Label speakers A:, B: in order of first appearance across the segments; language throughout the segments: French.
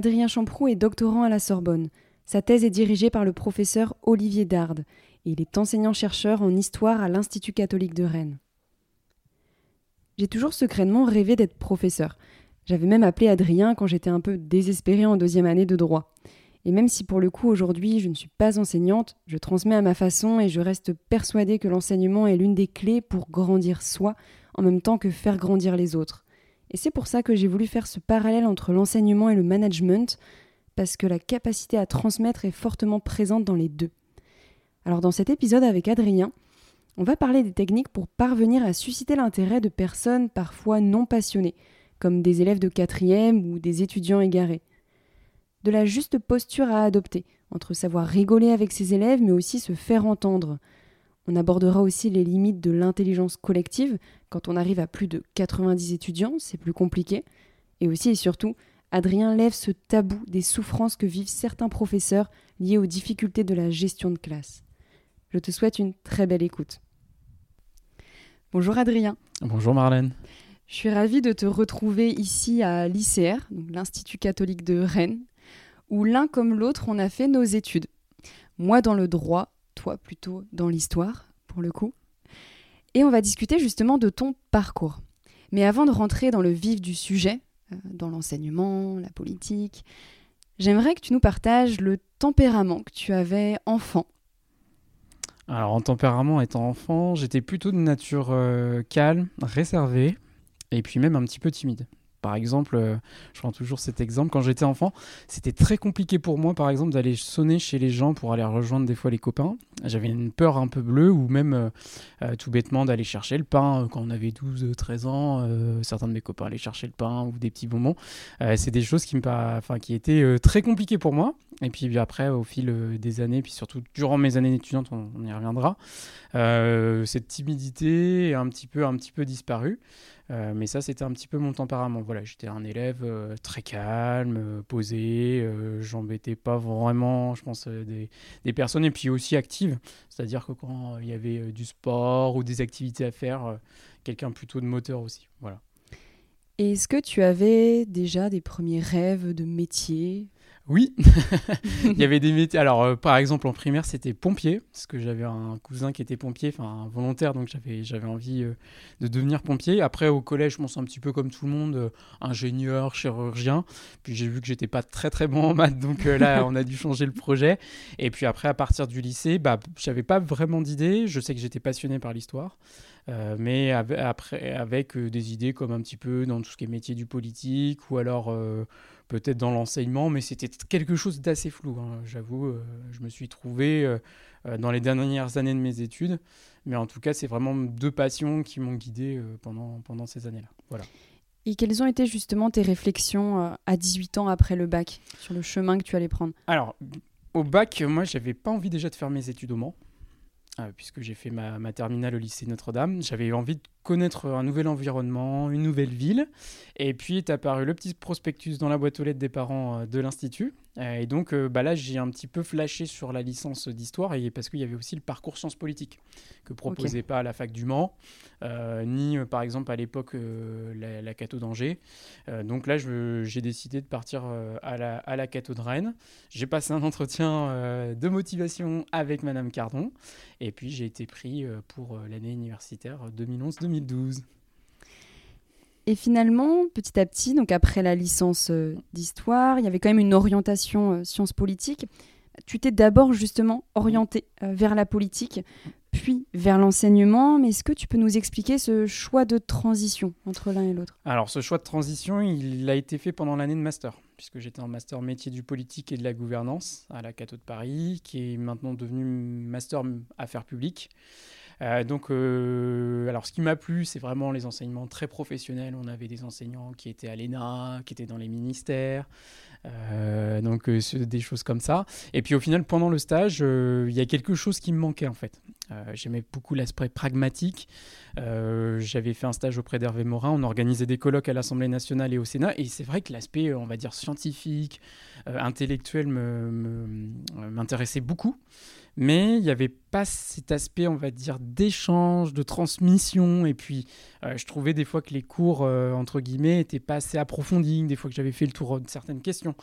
A: Adrien Champroux est doctorant à la Sorbonne. Sa thèse est dirigée par le professeur Olivier Darde et il est enseignant-chercheur en histoire à l'Institut catholique de Rennes. J'ai toujours secrètement rêvé d'être professeur. J'avais même appelé Adrien quand j'étais un peu désespérée en deuxième année de droit. Et même si pour le coup aujourd'hui je ne suis pas enseignante, je transmets à ma façon et je reste persuadée que l'enseignement est l'une des clés pour grandir soi en même temps que faire grandir les autres. Et c'est pour ça que j'ai voulu faire ce parallèle entre l'enseignement et le management, parce que la capacité à transmettre est fortement présente dans les deux. Alors dans cet épisode avec Adrien, on va parler des techniques pour parvenir à susciter l'intérêt de personnes parfois non passionnées, comme des élèves de quatrième ou des étudiants égarés. De la juste posture à adopter, entre savoir rigoler avec ses élèves mais aussi se faire entendre, on abordera aussi les limites de l'intelligence collective. Quand on arrive à plus de 90 étudiants, c'est plus compliqué. Et aussi et surtout, Adrien lève ce tabou des souffrances que vivent certains professeurs liées aux difficultés de la gestion de classe. Je te souhaite une très belle écoute. Bonjour Adrien.
B: Bonjour Marlène.
A: Je suis ravie de te retrouver ici à l'ICR, l'Institut catholique de Rennes, où l'un comme l'autre on a fait nos études. Moi dans le droit plutôt dans l'histoire, pour le coup. Et on va discuter justement de ton parcours. Mais avant de rentrer dans le vif du sujet, euh, dans l'enseignement, la politique, j'aimerais que tu nous partages le tempérament que tu avais enfant.
B: Alors en tempérament, étant enfant, j'étais plutôt de nature euh, calme, réservée, et puis même un petit peu timide. Par exemple, euh, je prends toujours cet exemple, quand j'étais enfant, c'était très compliqué pour moi, par exemple, d'aller sonner chez les gens pour aller rejoindre des fois les copains. J'avais une peur un peu bleue, ou même euh, euh, tout bêtement d'aller chercher le pain quand on avait 12, 13 ans. certains de mes copains allaient chercher le pain ou des petits bonbons. c'est des choses qui, me, enfin, qui étaient très compliquées pour moi. Et puis après, au fil des années, puis surtout durant mes années étudiantes, on, y reviendra, cette timidité est un petit peu, un petit peu disparue. Euh, mais ça, c'était un petit peu mon tempérament. Voilà, j'étais un élève euh, très calme, euh, posé. J'embêtais pas vraiment, je pense, des, des, personnes et puis aussi actives. C'est-à-dire que quand il y avait du sport ou des activités à faire, quelqu'un plutôt de moteur aussi. Voilà.
A: Est-ce que tu avais déjà des premiers rêves de métier?
B: Oui, il y avait des métiers. Alors, euh, par exemple, en primaire, c'était pompier, parce que j'avais un cousin qui était pompier, enfin volontaire, donc j'avais, j'avais envie euh, de devenir pompier. Après, au collège, je pense un petit peu comme tout le monde, euh, ingénieur, chirurgien. Puis j'ai vu que j'étais pas très très bon en maths, donc là, on a dû changer le projet. Et puis après, à partir du lycée, bah, j'avais pas vraiment d'idées. Je sais que j'étais passionné par l'histoire. mais après, avec des idées comme un petit peu dans tout ce qui est métier du politique ou alors peut-être dans l'enseignement, mais c'était quelque chose d'assez flou. Hein. J'avoue, euh, je me suis trouvé euh, euh, dans les dernières années de mes études, mais en tout cas, c'est vraiment deux passions qui m'ont guidé pendant, pendant ces années-là. Voilà.
A: Et quelles ont été justement tes réflexions à 18 ans après le bac sur le chemin que tu allais prendre?
B: Alors, au bac, moi, j'avais pas envie déjà de faire mes études au Mans. Puisque j'ai fait ma, terminale au lycée Notre-Dame. J'avais envie de connaître un nouvel environnement, une nouvelle ville. Et puis est apparu le petit prospectus dans la boîte aux lettres des parents euh, de l'Institut. Euh, et donc bah là, j'ai un petit peu flashé sur la licence d'histoire, et parce qu'il y avait aussi le parcours sciences politiques que proposait pas la fac du Mans, ni par exemple à l'époque la, la Cato d'Angers. donc là, j'ai décidé de partir à, la, à la Cato de Rennes. J'ai passé un entretien de motivation avec Madame Cardon. Et puis j'ai été pris euh, pour euh, l'année universitaire 2011-2012.
A: Et finalement, petit à petit, donc après la licence euh, d'histoire, il y avait quand même une orientation sciences politiques. Tu t'es d'abord justement orienté vers la politique, puis vers l'enseignement. Mais est-ce que tu peux nous expliquer ce choix de transition entre l'un et l'autre?
B: Alors, ce choix de transition, il a été fait pendant l'année de master puisque j'étais en master métier du politique et de la gouvernance à la Cato de Paris, qui est maintenant devenu master affaires publiques. Donc, alors ce qui m'a plu, c'est vraiment les enseignements très professionnels. On avait des enseignants qui étaient à l'ENA, qui étaient dans les ministères. Euh, donc euh, des choses comme ça. Et puis au final, pendant le stage, euh, il y a quelque chose qui me manquait en fait. J'aimais beaucoup l'aspect pragmatique. J'avais fait un stage auprès d'Hervé Morin. On organisait des colloques à l'Assemblée nationale et au Sénat. Et c'est vrai que l'aspect, on va dire, scientifique, intellectuel m'intéressait beaucoup mais il n'y avait pas cet aspect, on va dire, d'échange, de transmission. Et puis, euh, je trouvais des fois que les cours, euh, entre guillemets, n'étaient pas assez approfondis, des fois que j'avais fait le tour de certaines questions.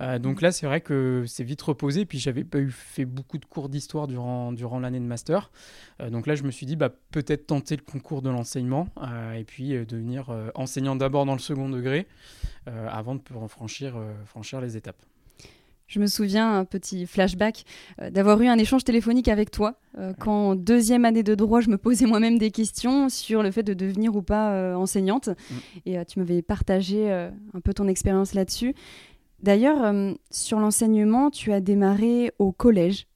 B: Euh, donc là, c'est vrai que c'est vite reposé. Puis, j'avais pas eu fait beaucoup de cours d'histoire durant, durant l'année de master. donc là, je me suis dit, bah, peut-être tenter le concours de l'enseignement et puis devenir enseignant d'abord dans le second degré avant de pouvoir franchir, franchir les étapes.
A: Je me souviens, un petit flashback, euh, d'avoir eu un échange téléphonique avec toi euh, quand, en deuxième année de droit, je me posais moi-même des questions sur le fait de devenir ou pas euh, enseignante. Mm. Et tu m'avais partagé un peu ton expérience là-dessus. D'ailleurs, sur l'enseignement, tu as démarré au collège.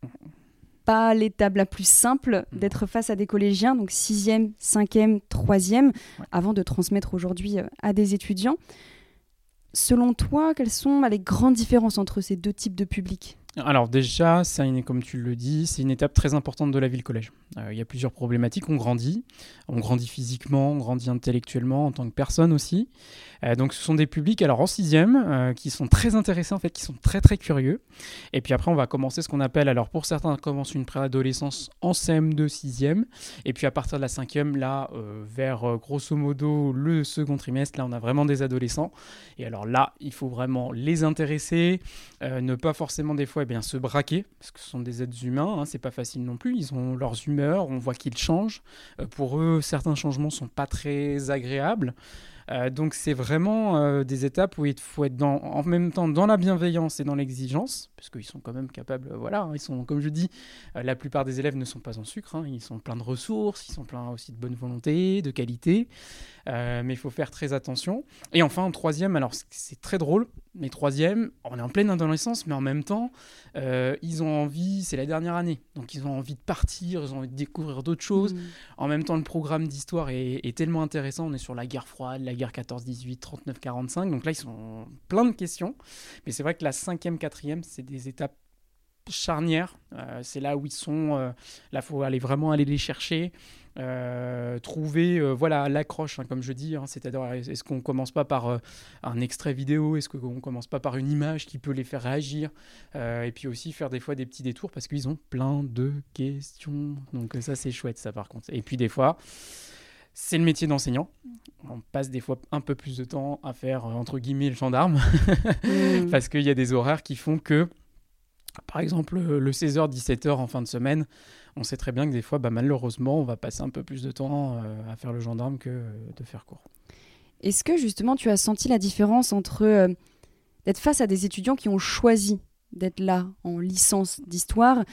A: Pas l'étape la plus simple d'être face à des collégiens, donc sixième, cinquième, troisième, avant de transmettre aujourd'hui à des étudiants. Selon toi, quelles sont les grandes différences entre ces deux types de publics
B: alors déjà, comme tu le dis, c'est une étape très importante de la vie le collège. Euh, il y a plusieurs problématiques. On grandit, on grandit physiquement, on grandit intellectuellement en tant que personne aussi. Euh, donc ce sont des publics, alors en sixième, euh, qui sont très intéressés en fait, qui sont très très curieux. Et puis après, on va commencer ce qu'on appelle, alors pour certains, on commence une préadolescence en CM2 sixième. Et puis à partir de la cinquième, là, vers grosso modo le second trimestre, là, on a vraiment des adolescents. Et alors là, il faut vraiment les intéresser, ne pas forcément des fois eh se braquer, parce que ce sont des êtres humains, hein, c'est pas facile non plus. Ils ont leurs humeurs, on voit qu'ils changent. pour eux, certains changements sont pas très agréables. Euh, donc c'est vraiment euh, des étapes où il faut être dans, en même temps dans la bienveillance et dans l'exigence, parce qu'ils sont quand même capables, euh, voilà, ils sont, comme je dis, la plupart des élèves ne sont pas en sucre, hein, ils sont pleins de ressources, ils sont pleins aussi de bonne volonté, de qualité, mais il faut faire très attention. Et enfin, en troisième, alors c'est très drôle, mais troisième, on est en pleine adolescence, mais en même temps, ils ont envie, c'est la dernière année, donc ils ont envie de partir, ils ont envie de découvrir d'autres choses. Mmh. En même temps, le programme d'histoire est, est, tellement intéressant, on est sur la guerre froide, la guerre 14-18, 39-45. Donc là, ils sont plein de questions. Mais c'est vrai que la cinquième, quatrième, c'est des étapes charnières. Euh, c'est là où ils sont. Euh, là, faut aller vraiment aller les chercher. Euh, trouver voilà l'accroche hein, comme je dis hein. c'est-à-dire est-ce qu'on commence pas par un extrait vidéo? Est-ce qu'on commence pas par une image qui peut les faire réagir? Et puis aussi faire des fois des petits détours parce qu'ils ont plein de questions donc ça c'est chouette ça par contre et puis des fois c'est le métier d'enseignant. On passe des fois un peu plus de temps à faire, euh, entre guillemets, le gendarme, mmh. parce qu'il y a des horaires qui font que, par exemple, le 16h, 17h en fin de semaine, on sait très bien que des fois, bah, malheureusement, on va passer un peu plus de temps euh, à faire le gendarme que euh, de faire cours.
A: Est-ce que justement tu as senti la différence entre d'être face à des étudiants qui ont choisi d'être là en licence d'histoire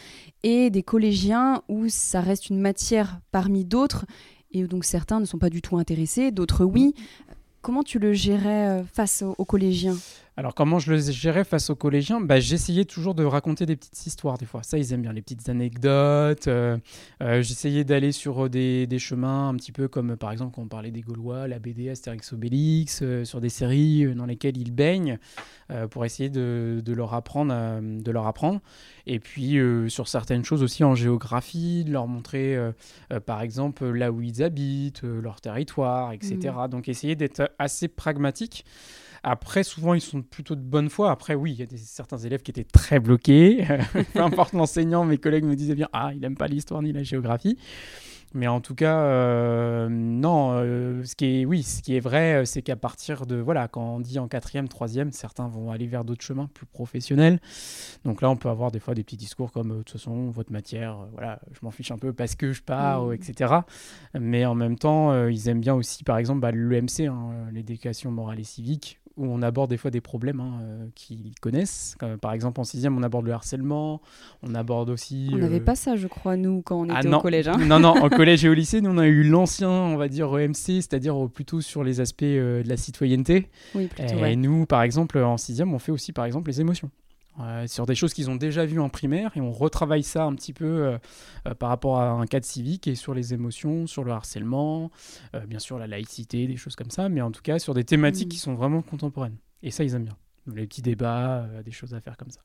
A: et des collégiens où ça reste une matière parmi d'autres et donc certains ne sont pas du tout intéressés, d'autres oui. Comment tu le gérais euh, face aux, collégiens
B: alors comment je le gérais face aux collégiens? Bah, J'essayais toujours de raconter des petites histoires des fois. Ça, ils aiment bien les petites anecdotes. Euh, euh, j'essayais d'aller sur des, chemins un petit peu comme par exemple quand on parlait des Gaulois, la BD Astérix Obélix, sur des séries dans lesquelles ils baignent pour essayer de, leur apprendre, de leur apprendre. Et puis sur certaines choses aussi en géographie, de leur montrer par exemple là où ils habitent, leur territoire, etc. Mmh. Donc essayer d'être assez pragmatique. Après, souvent, ils sont plutôt de bonne foi. Après, oui, il y a des, certains élèves qui étaient très bloqués. Peu importe l'enseignant, mes collègues me disaient bien Ah, il n'aime pas l'histoire ni la géographie. Mais en tout cas, euh, non, euh, ce qui est, oui, ce qui est vrai, euh, c'est qu'à partir de, voilà, quand on dit en quatrième, troisième, certains vont aller vers d'autres chemins plus professionnels. Donc là, on peut avoir des fois des petits discours comme, de toute façon, votre matière, voilà, je m'en fiche un peu parce que je pars, mmh. etc. Mais en même temps, ils aiment bien aussi, par exemple, bah, l'EMC, hein, l'éducation morale et civique, où on aborde des fois des problèmes hein, euh, qu'ils connaissent. par exemple, en sixième, on aborde le harcèlement, on aborde aussi...
A: On n'avait euh, pas ça, je crois, nous, quand on ah était au collège. Hein.
B: Non, non, en collège et au lycée, nous, on a eu l'ancien, on va dire, EMC, c'est-à-dire plutôt sur les aspects euh, de la citoyenneté.
A: Oui, plutôt,
B: Et nous, par exemple, en sixième, on fait aussi, par exemple, les émotions. Sur des choses qu'ils ont déjà vues en primaire et on retravaille ça un petit peu par rapport à un cadre civique et sur les émotions, sur le harcèlement, bien sûr la laïcité, des choses comme ça, mais en tout cas sur des thématiques mmh. qui sont vraiment contemporaines. Et ça, ils aiment bien les petits débats, euh, des choses à faire comme ça.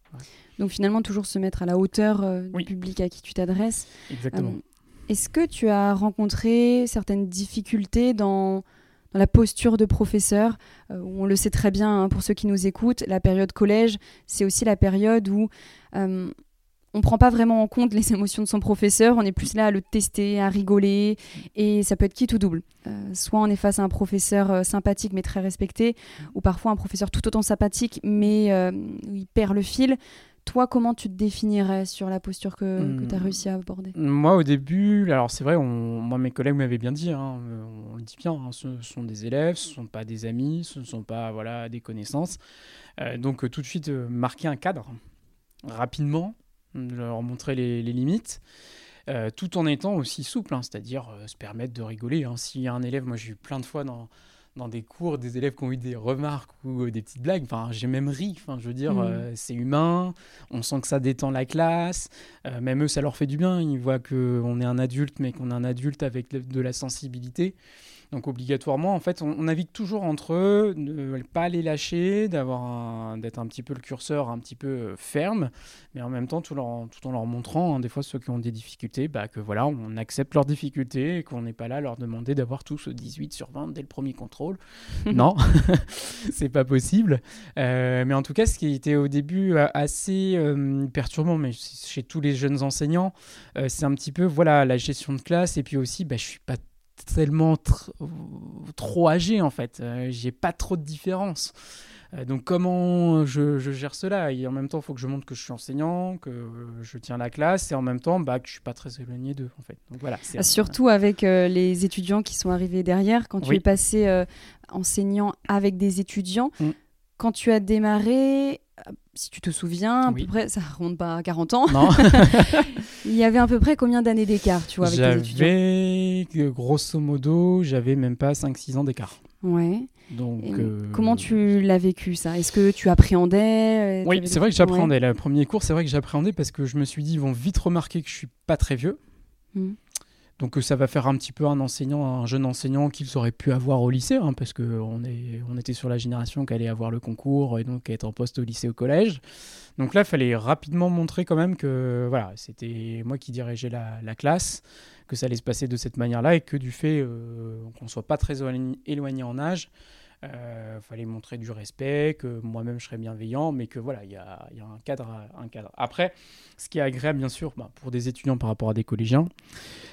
A: Donc finalement, toujours se mettre à la hauteur euh, du public à qui tu t'adresses.
B: Exactement.
A: Euh, est-ce que tu as rencontré certaines difficultés dans, la posture de professeur On le sait très bien hein, pour ceux qui nous écoutent, la période collège, c'est aussi la période où on prend pas vraiment en compte les émotions de son professeur, on est plus là à le tester, à rigoler, et ça peut être qui tout double. Euh, soit on est face à un professeur euh, sympathique mais très respecté, ou parfois un professeur tout autant sympathique mais euh, il perd le fil. Toi, comment tu te définirais sur la posture que, tu as hmm. réussi à aborder?
B: Moi, au début, alors c'est vrai, moi, mes collègues m'avaient bien dit, hein, on le dit bien, hein, ce sont des élèves, ce ne sont pas des amis, ce ne sont pas voilà, des connaissances. donc, tout de suite, marquer un cadre rapidement, leur montrer les, limites. Euh, tout en étant aussi souple, hein, c'est-à-dire euh, se permettre de rigoler. S'il y a un élève, moi j'ai eu plein de fois dans, dans des cours des élèves qui ont eu des remarques ou euh, des petites blagues, enfin, j'ai même ri, enfin, je veux dire, mmh. c'est humain, on sent que ça détend la classe, même eux ça leur fait du bien, ils voient qu'on est un adulte mais qu'on est un adulte avec de la sensibilité. Donc obligatoirement, en fait, on, navigue toujours entre eux, ne pas les lâcher, d'avoir d'être un petit peu le curseur un petit peu euh, ferme, mais en même temps tout, leur, tout en leur montrant, hein, des fois ceux qui ont des difficultés, bah, que voilà, on accepte leurs difficultés et qu'on n'est pas là à leur demander d'avoir tous 18 sur 20 dès le premier contrôle. non, c'est pas possible. Euh, mais en tout cas, ce qui était au début euh, assez perturbant, mais chez tous les jeunes enseignants, c'est un petit peu voilà la gestion de classe et puis aussi, bah, je suis pas tellement trop âgé en fait. Euh, j'ai pas trop de différence. Euh, donc comment je, gère cela? Et en même temps, il faut que je montre que je suis enseignant, que je tiens la classe, et en même temps, bah, que je suis pas très éloigné d'eux en fait. Donc voilà.
A: Surtout avec euh, les étudiants qui sont arrivés derrière, quand tu es passé enseignant avec des étudiants. Mm. Quand tu as démarré, si tu te souviens, à peu près, ça remonte pas à 40 ans. Non. il y avait à peu près combien d'années d'écart, tu vois, avec tes étudiants?
B: J'avais, grosso modo, j'avais même pas 5-6 ans d'écart.
A: Ouais.
B: Donc, euh,
A: Comment tu l'as vécu ça? Est-ce que tu appréhendais
B: Oui, c'est vrai que j'appréhendais. Le premier cours, c'est vrai que j'appréhendais parce que je me suis dit, ils vont vite remarquer que je suis pas très vieux. Mmh. Donc euh, ça va faire un petit peu un enseignant, un jeune enseignant qu'ils auraient pu avoir au lycée, hein, parce qu'on on était sur la génération qui allait avoir le concours et donc être en poste au lycée, au collège. Donc là, il fallait rapidement montrer quand même que voilà, c'était moi qui dirigeais la, classe, que ça allait se passer de cette manière-là et que du fait euh, qu'on ne soit pas très éloigné en âge, euh, fallait montrer du respect, que moi-même je serais bienveillant, mais que voilà, il y a, un, cadre, un cadre. Après, ce qui est agréable, bien sûr, bah, pour des étudiants par rapport à des collégiens,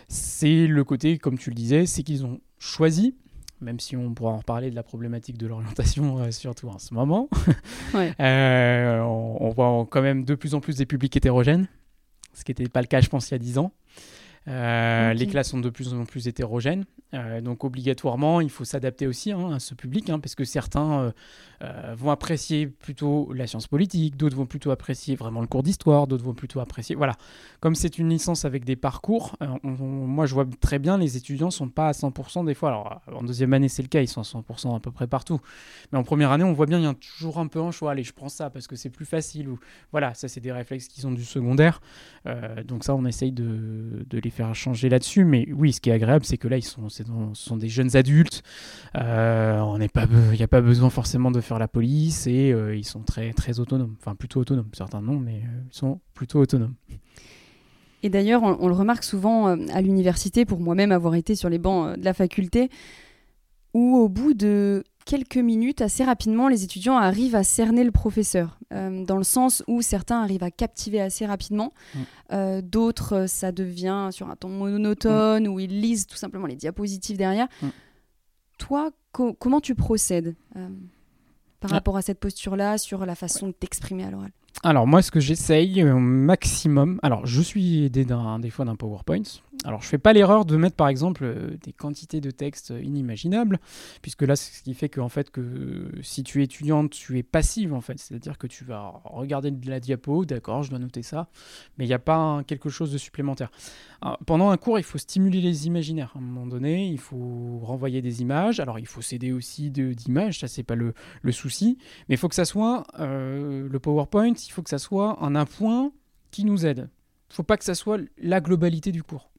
B: c'est le côté, comme tu le disais, c'est qu'ils ont choisi, même si on pourra en reparler de la problématique de l'orientation, euh, surtout en ce moment, euh, on, voit quand même de plus en plus des publics hétérogènes, ce qui n'était pas le cas, je pense, il y a 10 ans. Les classes sont de plus en plus hétérogènes. Euh, donc obligatoirement, il faut s'adapter aussi hein, à ce public, hein, parce que certains euh, euh, vont apprécier plutôt la science politique, d'autres vont plutôt apprécier vraiment le cours d'histoire, d'autres vont plutôt apprécier... Voilà, comme c'est une licence avec des parcours, moi je vois très bien, les étudiants sont pas à 100% des fois. Alors en deuxième année c'est le cas, ils sont à 100% à peu près partout. Mais en première année, on voit bien, il y a toujours un peu un choix, allez je prends ça parce que c'est plus facile. Ou... Voilà, ça c'est des réflexes qui sont du secondaire. donc ça on essaye de, de les faire changer là-dessus. Mais oui, ce qui est agréable, c'est que là, ils sont ce sont des jeunes adultes. Euh, on n'est pas, il n'y a pas besoin forcément de faire la police et euh, ils sont très très autonomes. Enfin, plutôt autonomes. Certains non, mais euh, ils sont plutôt autonomes.
A: Et d'ailleurs, on, le remarque souvent à l'université, pour moi-même avoir été sur les bancs de la faculté, où au bout de quelques minutes, assez rapidement, les étudiants arrivent à cerner le professeur, euh, dans le sens où certains arrivent à captiver assez rapidement, mm. euh, d'autres, euh, ça devient sur un ton monotone, où ils lisent tout simplement les diapositives derrière. Mm. Toi, comment tu procèdes par ah. rapport à cette posture-là, sur la façon de t'exprimer à l'oral?
B: Alors moi, ce que j'essaye au maximum, alors je suis aidé des fois d'un PowerPoint, Alors, je fais pas l'erreur de mettre, par exemple, euh, des quantités de texte inimaginables, puisque là, c'est ce qui fait que, en fait, que si tu es étudiante, tu es passive, en fait. C'est-à-dire que tu vas regarder de la diapo, d'accord, je dois noter ça, mais il n'y a pas quelque chose de supplémentaire. pendant un cours, il faut stimuler les imaginaires. À un moment donné, il faut renvoyer des images. Alors, il faut s'aider aussi d'images, ça, c'est pas le, souci, mais il faut que ça soit euh, le PowerPoint, il faut que ça soit un appoint qui nous aide. Il ne faut pas que ça soit la globalité du cours.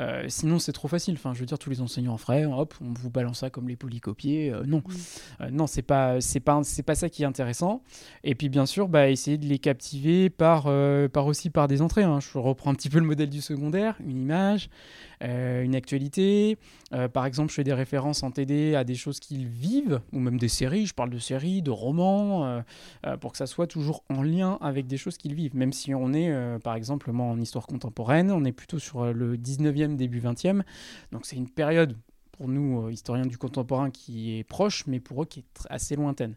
B: Euh, sinon, c'est trop facile. Enfin, je veux dire, tous les enseignants feraient, hop, on vous balance ça comme les polycopiés. Euh, non, euh, non, c'est pas, c'est pas, c'est pas ça qui est intéressant. Et puis, bien sûr, bah, essayer de les captiver par, par aussi par des entrées. Hein. Je reprends un petit peu le modèle du secondaire, une image, une actualité. par exemple, je fais des références en TD à des choses qu'ils vivent, ou même des séries. Je parle de séries, de romans, pour que ça soit toujours en lien avec des choses qu'ils vivent. Même si on est, par exemple, moi en histoire contemporaine, on est plutôt sur le 19e début 20e. Donc c'est une période pour nous, euh, historiens du contemporain, qui est proche, mais pour eux qui est assez lointaine.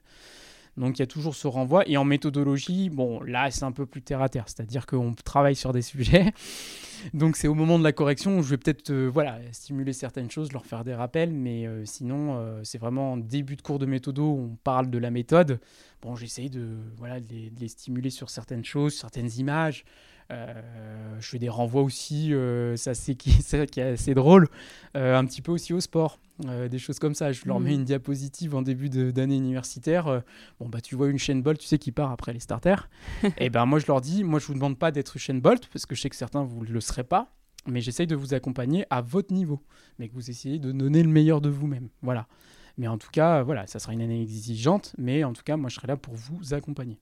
B: Donc il y a toujours ce renvoi. Et en méthodologie, bon, là, c'est un peu plus terre à terre. C'est-à-dire qu'on travaille sur des sujets. Donc c'est au moment de la correction où je vais peut-être euh, voilà, stimuler certaines choses, leur faire des rappels. Mais euh, sinon, c'est vraiment en début de cours de méthodo on parle de la méthode. Bon, j'essaye de, voilà, de les, stimuler sur certaines choses, certaines images. Euh, je fais des renvois aussi, euh, ça c'est qui, qui, est assez drôle, euh, un petit peu aussi au sport. des choses comme ça. Je leur mets mm. une diapositive en début d'année universitaire. bon, bah, tu vois une chaîne Bolt, tu sais, qui part après les starters. et ben moi, je leur dis, moi, je vous demande pas d'être chaîne Bolt, parce que je sais que certains, vous ne le serez pas. Mais j'essaye de vous accompagner à votre niveau. Mais que vous essayez de donner le meilleur de vous-même. Voilà. Mais en tout cas, voilà, ça sera une année exigeante. Mais en tout cas, moi, je serai là pour vous accompagner.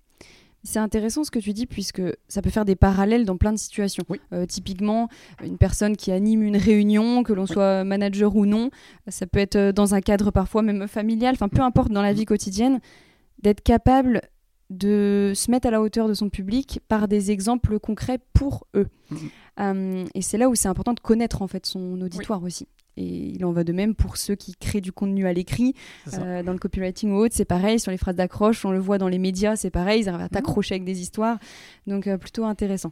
A: C'est intéressant ce que tu dis puisque ça peut faire des parallèles dans plein de situations. Euh, typiquement, une personne qui anime une réunion, que l'on soit manager ou non, ça peut être euh, dans un cadre parfois même familial, enfin peu importe dans la vie quotidienne, d'être capable de se mettre à la hauteur de son public par des exemples concrets pour eux. Euh, et c'est là où c'est important de connaître en fait son auditoire aussi. Et il en va de même pour ceux qui créent du contenu à l'écrit. Euh, dans le copywriting ou autre, c'est pareil. Sur les phrases d'accroche, on le voit dans les médias, c'est pareil. Ils arrivent à mhm. t'accrocher avec des histoires. Donc, euh, plutôt intéressant.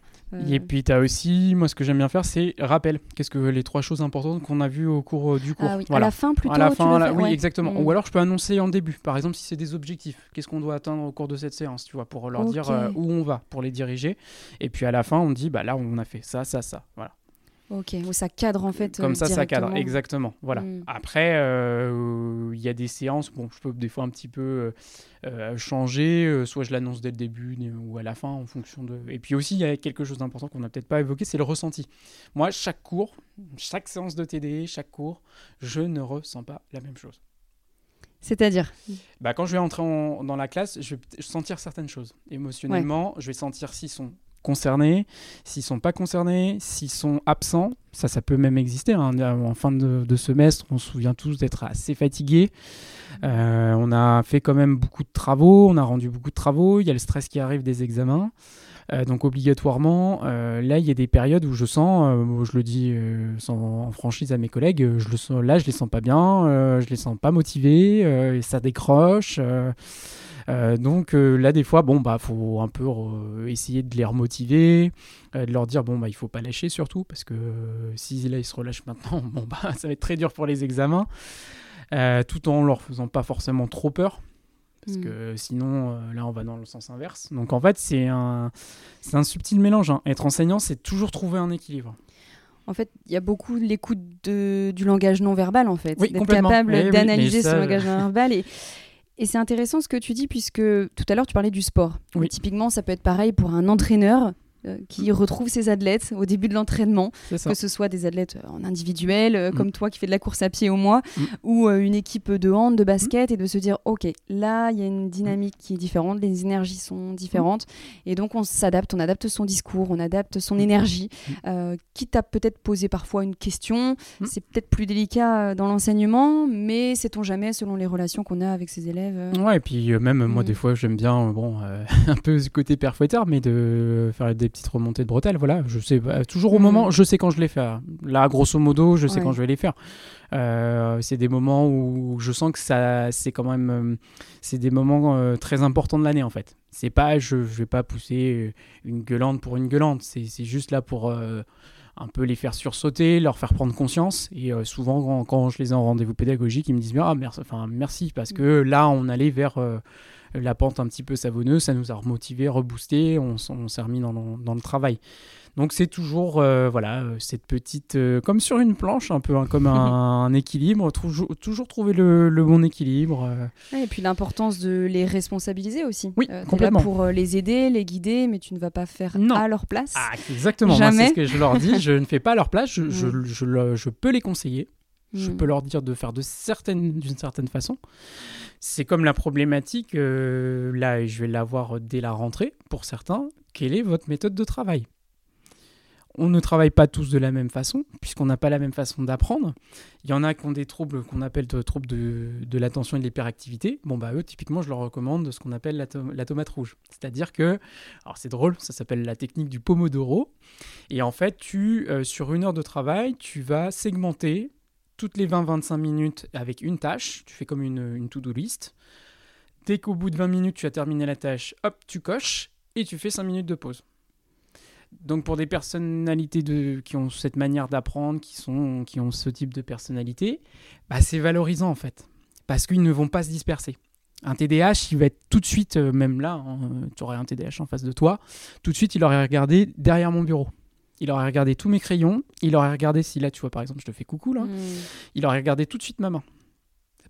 B: Et puis, tu as aussi, moi, ce que j'aime bien faire, c'est rappel. Qu'est-ce que les trois choses importantes qu'on a vues au cours du cours
A: ah, oui. À la fin, plutôt.
B: À la fin, oui, exactement. Mm. Ou alors, je peux annoncer en début. Par exemple, si c'est des objectifs, qu'est-ce qu'on doit atteindre au cours de cette séance, tu vois, pour leur dire où on va, pour les diriger. Et puis, à la fin, on dit, bah là, on a fait ça, ça, ça. Voilà.
A: Ok, où ça cadre en fait.
B: Comme ça, ça cadre, exactement. Voilà. Hmm. Après, euh, il y a des séances, bon, je peux des fois un petit peu euh, euh, changer, soit je l'annonce dès le début ou à la fin en fonction de. Et puis aussi, il y a quelque chose d'important qu'on n'a peut-être pas évoqué, c'est le ressenti. Moi, chaque cours, chaque séance de TD, chaque cours, je ne ressens pas la même chose.
A: C'est-à-dire?
B: Bah, Quand je vais entrer dans la classe, je vais sentir certaines choses. Émotionnellement, je vais sentir s'ils sont concernés, s'ils sont pas concernés, s'ils sont absents, ça, ça peut même exister. Hein. En fin de, semestre, on se souvient tous d'être assez fatigués. Euh, on a fait quand même beaucoup de travaux, on a rendu beaucoup de travaux, il y a le stress qui arrive des examens. Euh, donc obligatoirement, euh, là, il y a des périodes où je sens, je le dis en franchise à mes collègues, je le sens, là, je les sens pas bien, je les sens pas motivés, ça décroche. Euh, donc euh, là, des fois, bon, bah, faut un peu essayer de les remotiver, euh, de leur dire, bon, bah, il faut pas lâcher surtout, parce que si là, ils se relâchent maintenant, bon, bah, ça va être très dur pour les examens, tout en leur faisant pas forcément trop peur. Parce hmm. que sinon, là, on va dans le sens inverse. Donc, en fait, c'est un, c'est un subtil mélange. Hein. Être enseignant, c'est toujours trouver un équilibre.
A: En fait, il y a beaucoup l'écoute du langage non verbal, en fait. D'être capable eh d'analyser ce langage non verbal. Et, et c'est intéressant ce que tu dis, puisque tout à l'heure, tu parlais du sport. Typiquement, ça peut être pareil pour un entraîneur euh, qui retrouve ses athlètes au début de l'entraînement, que ce soit des athlètes euh, en individuel, euh, comme mm. toi qui fais de la course à pied au mois, mm. ou une équipe de hand, de basket, mm. et de se dire, OK, là, il y a une dynamique qui est différente, les énergies sont différentes, et donc on s'adapte, on adapte son discours, on adapte son énergie, quitte à peut-être poser parfois une question, c'est peut-être plus délicat dans l'enseignement, mais sait-on jamais selon les relations qu'on a avec ses élèves.
B: Ouais, et puis même moi, des fois, j'aime bien, bon, un peu ce côté père mais de faire des petite remontée de bretelles. Voilà, je sais toujours au mm. moment, je sais quand je les fais. Là, grosso modo, je sais quand je vais les faire. Euh, c'est des moments où je sens que ça, c'est quand même, euh, c'est des moments euh, très importants de l'année en fait. C'est pas, je, je vais pas pousser une gueulante pour une gueulante. C'est juste là pour un peu les faire sursauter, leur faire prendre conscience. Et euh, souvent, quand, je les ai en rendez-vous pédagogique, ils me disent ah, merci, enfin, merci, parce que là, on allait vers la pente un petit peu savonneuse, ça nous a remotivé, reboosté, on, on s'est remis dans, dans, le travail. Donc c'est toujours euh, voilà euh, cette petite euh, comme sur une planche un peu hein, comme un, équilibre toujours toujours trouver le, bon équilibre.
A: et puis l'importance de les responsabiliser aussi.
B: Oui complètement.
A: Là pour les aider, les guider, mais tu ne vas pas faire à leur place.
B: Ah, exactement. c'est ce que je leur dis. je ne fais pas à leur place. Je, je, je, je peux les conseiller. Je mm. peux leur dire de faire de certaines d'une certaine façon. C'est comme la problématique, là je vais l'avoir dès la rentrée pour certains, quelle est votre méthode de travail? On ne travaille pas tous de la même façon, puisqu'on n'a pas la même façon d'apprendre. Il y en a qui ont des troubles qu'on appelle de troubles de, l'attention et de l'hyperactivité. Bon, bah eux, typiquement, je leur recommande ce qu'on appelle la, tomate rouge. C'est-à-dire que, alors c'est drôle, ça s'appelle la technique du pomodoro. Et en fait, tu, euh, sur une heure de travail, tu vas segmenter toutes les 20-25 minutes avec une tâche. Tu fais comme une, to-do list. Dès qu'au bout de 20 minutes, tu as terminé la tâche, hop, tu coches et tu fais 5 minutes de pause donc pour des personnalités de, qui ont cette manière d'apprendre, qui, qui ont ce type de personnalité, bah c'est valorisant en fait. Parce qu'ils ne vont pas se disperser. Un TDAH, il va être tout de suite, euh, même là, hein, tu aurais un TDAH en face de toi, tout de suite il aurait regardé derrière mon bureau. Il aurait regardé tous mes crayons, il aurait regardé, si là tu vois par exemple je te fais coucou là, hmm. il aurait regardé tout de suite ma main.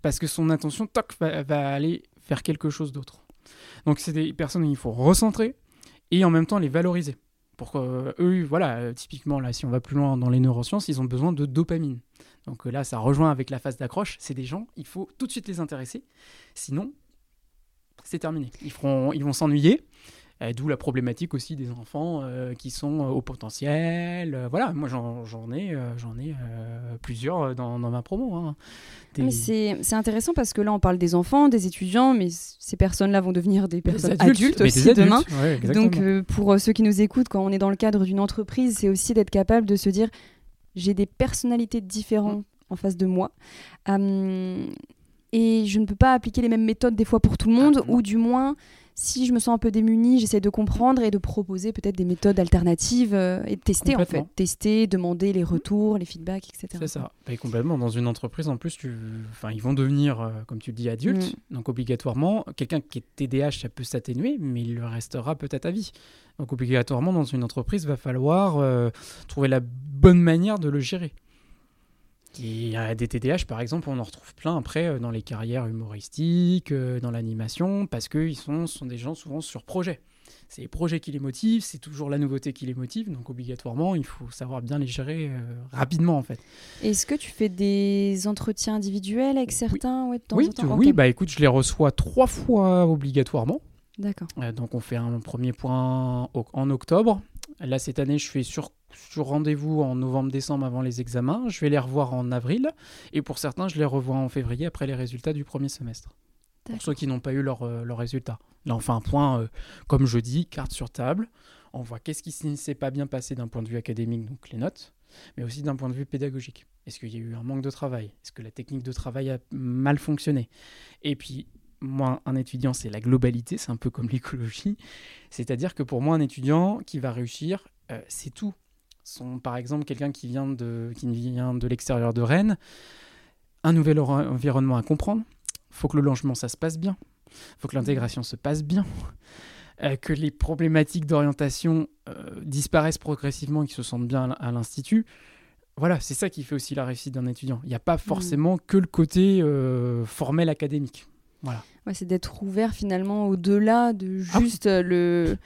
B: Parce que son attention, toc, va, va aller faire quelque chose d'autre. Donc c'est des personnes qu'il faut recentrer et en même temps les valoriser. Pour eux, voilà, euh, typiquement, là, si on va plus loin dans les neurosciences, ils ont besoin de dopamine. Donc euh, là, ça rejoint avec la phase d'accroche. C'est des gens, il faut tout de suite les intéresser. Sinon, c'est terminé. Ils, feront, ils vont s'ennuyer. Euh, d'où la problématique aussi des enfants euh, qui sont euh, au potentiel. voilà, moi j'en ai, j'en ai plusieurs dans, ma promo. Hein.
A: C'est intéressant parce que là on parle des enfants, des étudiants, mais ces personnes-là vont devenir des personnes adultes, aussi demain. Donc pour ceux qui nous écoutent, quand on est dans le cadre d'une entreprise, c'est aussi d'être capable de se dire j'ai des personnalités différentes en face de moi. Et je ne peux pas appliquer les mêmes méthodes des fois pour tout le monde, ou du moins si je me sens un peu démunie, j'essaie de comprendre et de proposer peut-être des méthodes alternatives euh, et de tester en fait. Tester, demander les retours, les feedbacks, etc.
B: C'est ça. Et complètement. Dans une entreprise, en plus, tu... enfin, ils vont devenir, euh, comme tu dis, adultes. Mm. Donc obligatoirement, quelqu'un qui est TDAH, ça peut s'atténuer, mais il le restera peut-être à vie. Donc obligatoirement, dans une entreprise, va falloir euh, trouver la bonne manière de le gérer. Y a des TDAH, par exemple, on en retrouve plein après euh, dans les carrières humoristiques, euh, dans l'animation, parce qu'ils sont, sont des gens souvent sur projet. C'est les projets qui les motivent, c'est toujours la nouveauté qui les motive, donc obligatoirement, il faut savoir bien les gérer euh, rapidement en fait.
A: Est-ce que tu fais des entretiens individuels avec certains
B: Oui, oui, oui bah écoute, je les reçois trois fois obligatoirement.
A: D'accord.
B: donc on fait un premier point en octobre. Là, cette année, je fais sur sur rendez-vous en novembre-décembre avant les examens. Je vais les revoir en avril. Et pour certains, je les revois en février après les résultats du premier semestre. Pour ceux qui n'ont pas eu leurs euh, résultats. Là, on fait un point, euh, comme je dis, carte sur table. On voit qu'est-ce qui ne s'est pas bien passé d'un point de vue académique, donc les notes, mais aussi d'un point de vue pédagogique. Est-ce qu'il y a eu un manque de travail? Est-ce que la technique de travail a mal fonctionné? Et puis, moi, un étudiant, c'est la globalité, c'est un peu comme l'écologie. C'est-à-dire que pour moi, un étudiant qui va réussir, euh, c'est tout sont par exemple quelqu'un qui vient de, qui vient de l'extérieur de Rennes, un nouvel environnement à comprendre. Il faut que le logement, ça se passe bien. Il faut que l'intégration se passe bien. Euh, que les problématiques d'orientation euh, disparaissent progressivement et qu'ils se sentent bien à l'Institut. Voilà, c'est ça qui fait aussi la réussite d'un étudiant. Il n'y a pas mm. forcément que le côté euh, formel académique. Voilà.
A: c'est d'être ouvert finalement au-delà de ah juste le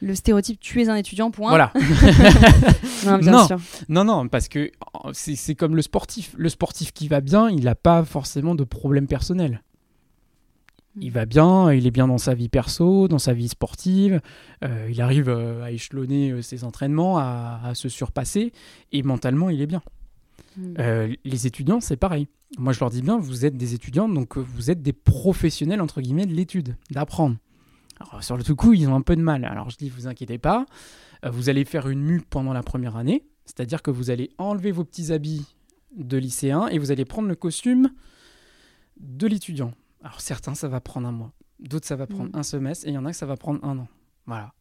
A: le stéréotype tu es un étudiant, point.
B: Voilà.
A: non, bien sûr.
B: non, non, parce que c'est comme le sportif. Le sportif qui va bien, il n'a pas forcément de problème personnel. Hmm. Il va bien, il est bien dans sa vie perso, dans sa vie sportive, euh, il arrive euh, à échelonner euh, ses entraînements, à, se surpasser, et mentalement, il est bien. Hmm. les étudiants, c'est pareil. Moi, je leur dis bien, vous êtes des étudiants, donc vous êtes des professionnels, entre guillemets, de l'étude, d'apprendre. Alors, sur le tout coup, ils ont un peu de mal. Alors je dis, vous inquiétez pas, euh, vous allez faire une mue pendant la première année, c'est-à-dire que vous allez enlever vos petits habits de lycéen et vous allez prendre le costume de l'étudiant. Alors certains, ça va prendre un mois, d'autres, ça va prendre mm. un semestre, et il y en a que ça va prendre un an. Voilà.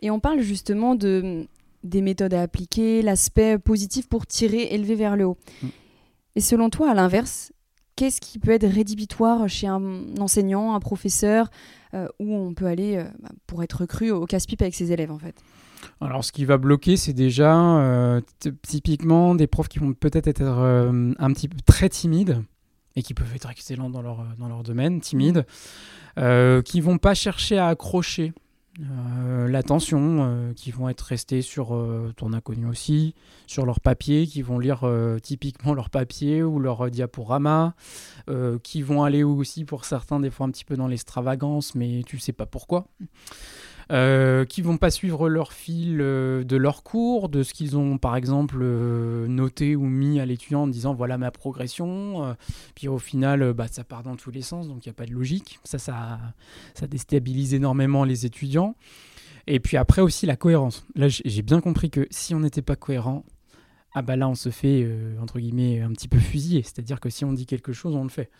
A: Et on parle justement de des méthodes à appliquer, l'aspect positif pour tirer, élever vers le haut. Mm. Et selon toi, à l'inverse, qu'est-ce qui peut être rédhibitoire chez un enseignant, un professeur, euh, où on peut aller euh, bah, pour être cru au casse-pipe avec ses élèves en fait?
B: Alors, ce qui va bloquer, c'est déjà euh, typiquement des profs qui vont peut-être être, un petit peu très timides et qui peuvent être excellents dans leur, dans leur domaine, timides, qui vont pas chercher à accrocher euh, l'attention, euh, qui vont être restés sur euh, ton inconnu aussi, sur leur papier, qui vont lire typiquement leur papier ou leur diaporama, qui vont aller aussi pour certains des fois un petit peu dans l'extravagance, mais tu sais pas pourquoi. Euh, qui vont pas suivre leur fil euh, de leur cours, de ce qu'ils ont par exemple euh, noté ou mis à l'étudiant en disant voilà ma progression, puis au final bah, ça part dans tous les sens, donc il n'y a pas de logique. Ça, ça, ça déstabilise énormément les étudiants. Et puis après aussi la cohérence. Là j'ai bien compris que si on n'était pas cohérent, ah bah là on se fait entre guillemets un petit peu fusiller. C'est-à-dire que si on dit quelque chose, on le fait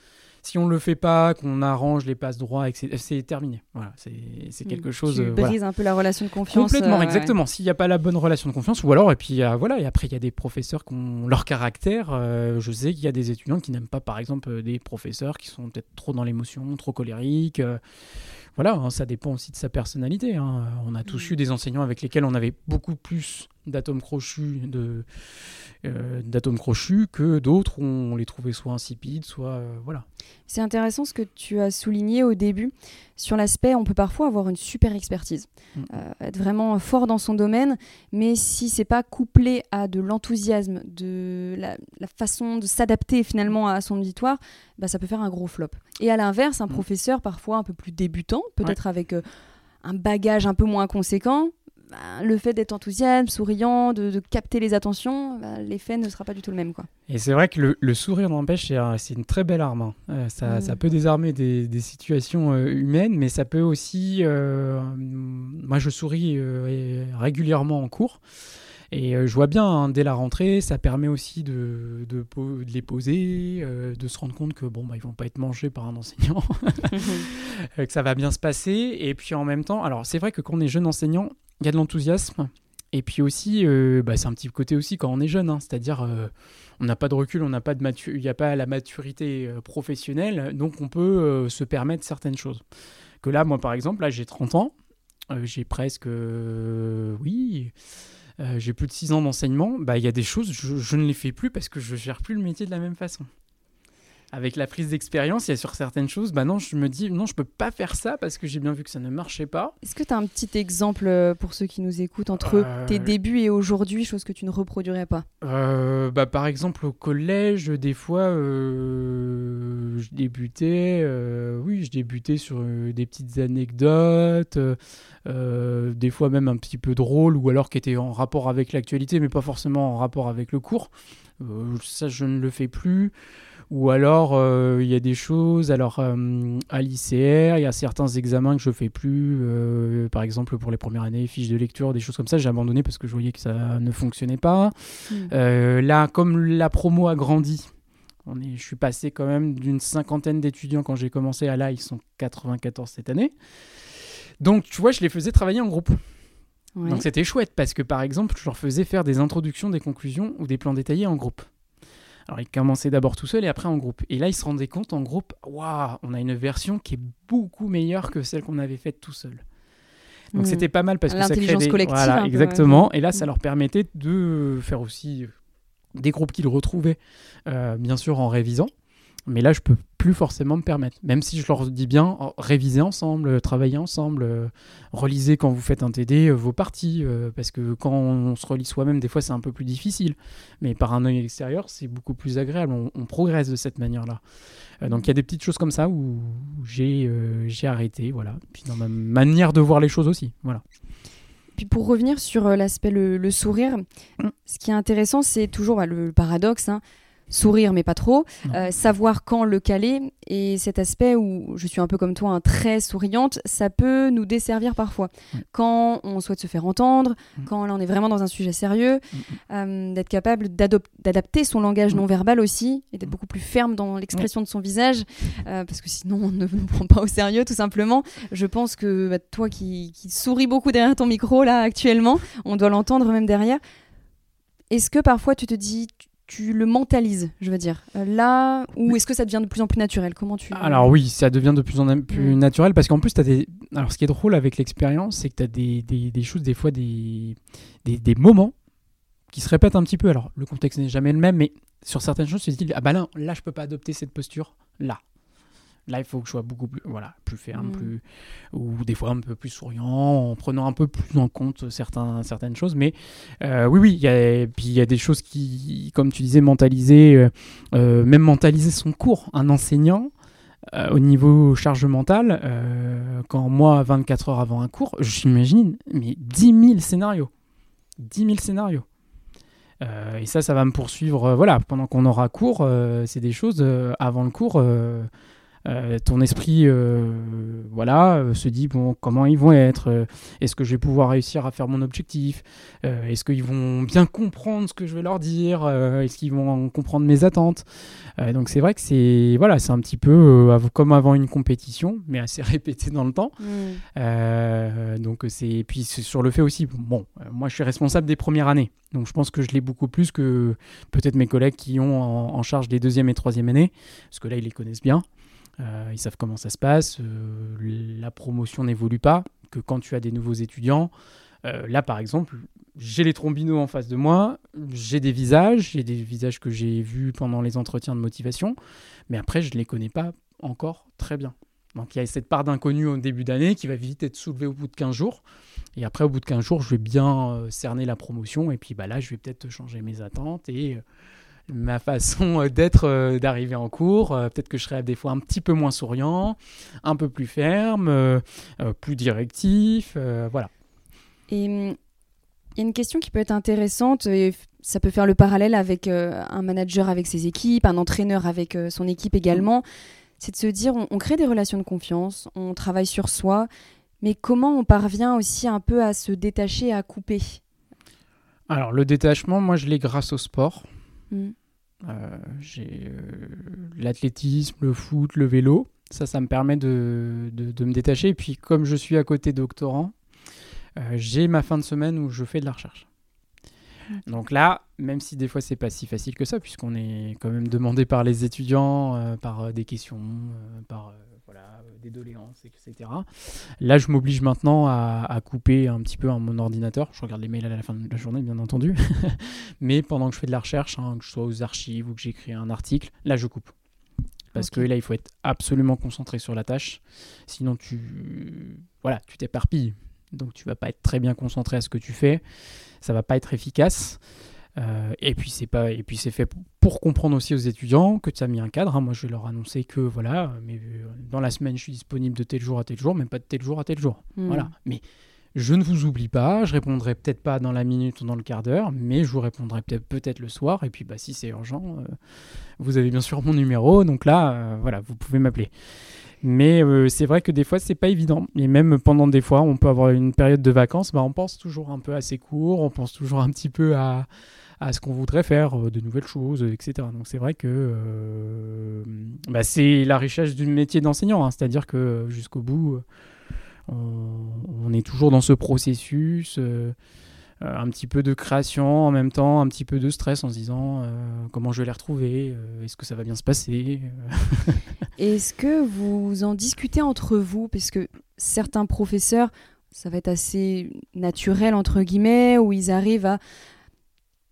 B: si on ne le fait pas, qu'on arrange les passes droits, c'est terminé. Voilà, c'est mm. quelque chose. Tu
A: euh, brises un peu la relation de confiance.
B: Complètement, euh, exactement. S'il n'y a pas la bonne relation de confiance, ou alors, et puis euh, voilà, et après, il y a des professeurs qui ont leur caractère. je sais qu'il y a des étudiants qui n'aiment pas, par exemple, des professeurs qui sont peut-être trop dans l'émotion, trop colériques. voilà, hein, ça dépend aussi de sa personnalité. Hein. On a tous mm. eu des enseignants avec lesquels on avait beaucoup plus d'atomes crochus, de, euh, d'atomes crochus que d'autres on les trouvait soit insipides, soit euh, voilà.
A: C'est intéressant ce que tu as souligné au début sur l'aspect on peut parfois avoir une super expertise, mm. euh, être vraiment fort dans son domaine, mais si c'est pas couplé à de l'enthousiasme, de la, façon de s'adapter finalement à son auditoire, bah, ça peut faire un gros flop. Et à l'inverse, un mm. professeur parfois un peu plus débutant, peut-être avec un bagage un peu moins conséquent, bah, le fait d'être enthousiaste, souriant, de, capter les attentions, bah, l'effet ne sera pas du tout le même. Quoi.
B: Et c'est vrai que le, sourire n'empêche, c'est une très belle arme. Hein. Euh, ça, ça, peut désarmer des, situations euh, humaines, mais ça peut aussi... Euh, moi, je souris régulièrement en cours. Et je vois bien, hein, dès la rentrée, ça permet aussi de, de, les poser, de se rendre compte que bon, bah, ils vont pas être mangés par un enseignant, que ça va bien se passer. Et puis en même temps, alors c'est vrai que quand on est jeune enseignant, il y a de l'enthousiasme. Et puis aussi, euh, bah, c'est un petit côté aussi quand on est jeune, hein. c'est-à-dire euh, on n'a pas de recul, on n'a pas de il n'y a pas la maturité euh, professionnelle, donc on peut se permettre certaines choses. Que là, moi par exemple, là j'ai 30 ans, j'ai presque, oui, j'ai plus de 6 ans d'enseignement, bah il y a des choses, je, je, ne les fais plus parce que je gère plus le métier de la même façon avec la prise d'expérience, il y a sur certaines choses, bah non, je me dis, non, je peux pas faire ça parce que j'ai bien vu que ça ne marchait pas.
A: Est-ce que tu as un petit exemple euh, pour ceux qui nous écoutent entre tes euh, débuts et aujourd'hui, chose que tu ne reproduirais pas?
B: Euh, bah, Par exemple, au collège, des fois, je débutais, oui, je débutais sur des petites anecdotes, des fois même un petit peu drôles ou alors qui étaient en rapport avec l'actualité, mais pas forcément en rapport avec le cours. ça, je ne le fais plus. Ou alors, euh, il y a des choses, alors euh, à l'ICR, il y a certains examens que je fais plus, euh, par exemple pour les premières années, fiches de lecture, des choses comme ça, j'ai abandonné parce que je voyais que ça ne fonctionnait pas. Hmm. là, comme la promo a grandi, on est, je suis passé quand même d'une cinquantaine d'étudiants quand j'ai commencé à là, ils sont 94 cette année. Donc, tu vois, je les faisais travailler en groupe. Donc c'était chouette parce que par exemple, je leur faisais faire des introductions, des conclusions ou des plans détaillés en groupe. Alors, il commençait d'abord tout seul et après en groupe. Et là, il se rendait compte en groupe, waouh, on a une version qui est beaucoup meilleure que celle qu'on avait faite tout seul. Donc, hmm. c'était pas mal parce que ça des...
A: collective.
B: Voilà, exactement. Et là, ça hmm. leur permettait de faire aussi euh, des groupes qu'ils retrouvaient, euh, bien sûr, en révisant. Mais là, je peux plus forcément me permettre. Même si je leur dis bien, oh, révisez ensemble, travaillez ensemble, euh, relisez quand vous faites un TD euh, vos parties, euh, parce que quand on, se relit soi-même, des fois c'est un peu plus difficile. Mais par un œil extérieur, c'est beaucoup plus agréable. On, progresse de cette manière-là. donc il y a des petites choses comme ça où j'ai arrêté, voilà. Puis dans ma manière de voir les choses aussi, voilà.
A: Puis pour revenir sur l'aspect le, sourire, mm. ce qui est intéressant, c'est toujours bah, le paradoxe. Hein, sourire mais pas trop, euh, savoir quand le caler et cet aspect où je suis un peu comme toi, un très souriante, ça peut nous desservir parfois.
B: Mm.
A: Quand on souhaite se faire entendre,
B: Mm.
A: quand là on est vraiment dans un sujet sérieux,
B: Mm,
A: euh, d'être capable d'adapter son langage non verbal aussi et d'être beaucoup plus ferme dans l'expression de son visage euh, parce que sinon on ne nous prend pas au sérieux tout simplement. Je pense que bah, toi qui, qui souris beaucoup derrière ton micro là actuellement, on doit l'entendre même derrière. Est-ce que parfois tu te dis, tu, le mentalises, je veux dire, euh, là, ou est-ce que ça devient de plus en plus naturel? Comment tu
B: Alors oui, ça devient de plus en plus
A: Mm.
B: naturel parce qu'en plus, as des... Alors ce qui est drôle avec l'expérience, c'est que tu as des, des- des choses, des fois, des... des, des moments qui se répètent un petit peu. Alors le contexte n'est jamais le même, mais sur certaines choses, tu te dis, ah bah là, là, je peux pas adopter cette posture, là. Là, il faut que je sois beaucoup plus, voilà, plus ferme,
A: Mm.
B: plus, ou des fois un peu plus souriant, en prenant un peu plus en compte certains, certaines choses. Mais euh, oui, oui, il y a, puis il y a des choses qui, comme tu disais, mentaliser, euh, euh, même mentaliser son cours. Un enseignant, euh, au niveau charge mentale, quand moi, 24 heures avant un cours, j'imagine, mais 10 000 scénarios. 10 000 scénarios. Euh, et ça, ça va me poursuivre. euh, voilà, pendant qu'on aura cours, euh, c'est des choses avant le cours. Euh, ton esprit, euh, voilà, euh, se dit bon, comment ils vont être Est-ce que je vais pouvoir réussir à faire mon objectif Est-ce qu'ils vont bien comprendre ce que je vais leur dire Est-ce qu'ils vont comprendre mes attentes Donc c'est vrai que c'est voilà, c'est un petit peu comme avant une compétition, mais assez répété dans le temps.
A: Mm.
B: Euh, donc c'est et puis sur le fait aussi. Bon, moi je suis responsable des premières années, donc je pense que je l'ai beaucoup plus que peut-être mes collègues qui ont en, en charge les deuxième et troisième années, parce que là ils les connaissent bien, Euh, ils savent comment ça se passe. euh, la promotion n'évolue pas que quand tu as des nouveaux étudiants. Euh, là par exemple, j'ai les trombinos en face de moi, j'ai des visages, j'ai des visages que j'ai vus pendant les entretiens de motivation, mais après je les connais pas encore très bien. Donc il y a cette part d'inconnu au début d'année qui va vite être soulevée au bout de 15 jours. Et après, au bout de 15 jours, je vais bien cerner la promotion. Et puis bah, là, je vais peut-être changer mes attentes et ma façon euh, d'être, euh, d'arriver en cours. Euh, peut-être que je serai des fois un petit peu moins souriant, un peu plus ferme, plus directif. voilà.
A: Et hum, il y a une question qui peut être intéressante, et ça peut faire le parallèle avec un manager avec ses équipes, un entraîneur avec son équipe également. C'est de se dire, on, on crée des relations de confiance, on travaille sur soi, mais comment on parvient aussi un peu à se détacher, à couper?
B: Alors, le détachement, moi, je l'ai grâce au sport.
A: Mm.
B: Euh, j'ai euh, l'athlétisme, le foot, le vélo. Ça, ça me permet de, de- de me détacher. Et puis, comme je suis à côté doctorant, euh, j'ai ma fin de semaine où je fais de la recherche. Donc là, même si des fois c'est pas si facile que ça, puisqu'on est quand même demandé par les étudiants, euh, par euh, des questions, euh, par voilà, euh, des doléances, etc. Là, je m'oblige maintenant à, à couper un petit peu mon ordinateur. Je regarde les mails à la fin de la journée, bien entendu. Mais pendant que je fais de la recherche, hein, que je sois aux archives ou que j'écris un article, là, je coupe. Parce que là, il faut être absolument concentré sur la tâche. Sinon, tu voilà, tu t'éparpilles. Donc, tu vas pas être très bien concentré à ce que tu fais. Ça va pas être efficace. Euh, et puis c'est pas et puis c'est fait pour, pour comprendre aussi aux étudiants que tu as mis un cadre. hein. Moi, je vais leur annoncer que voilà, mais euh, dans la semaine, je suis disponible de tel jour à tel jour, mais pas de tel jour à tel jour.
A: Mm.
B: Voilà. Mais je ne vous oublie pas, je répondrai peut-être pas dans la minute ou dans le quart d'heure, mais je vous répondrai peut-être peut-être le soir. Et puis bah, si c'est urgent, euh, vous avez bien sûr mon numéro, donc là, euh, voilà, vous pouvez m'appeler. Mais euh, c'est vrai que des fois, c'est pas évident. Et même pendant des fois, on peut avoir une période de vacances, bah, on pense toujours un peu à ses cours, on pense toujours un petit peu à, à ce qu'on voudrait faire, euh, de nouvelles choses, etc. Donc c'est vrai que euh, bah, c'est la richesse du métier d'enseignant, hein. c'est-à-dire que euh, jusqu'au bout, on, est toujours dans ce processus, un petit peu de création en même temps, un petit peu de stress en se disant comment je vais les retrouver, est-ce que ça va bien se passer.
A: Est-ce que vous en discutez entre vous? Parce que certains professeurs, ça va être assez naturel, entre guillemets, où ils arrivent à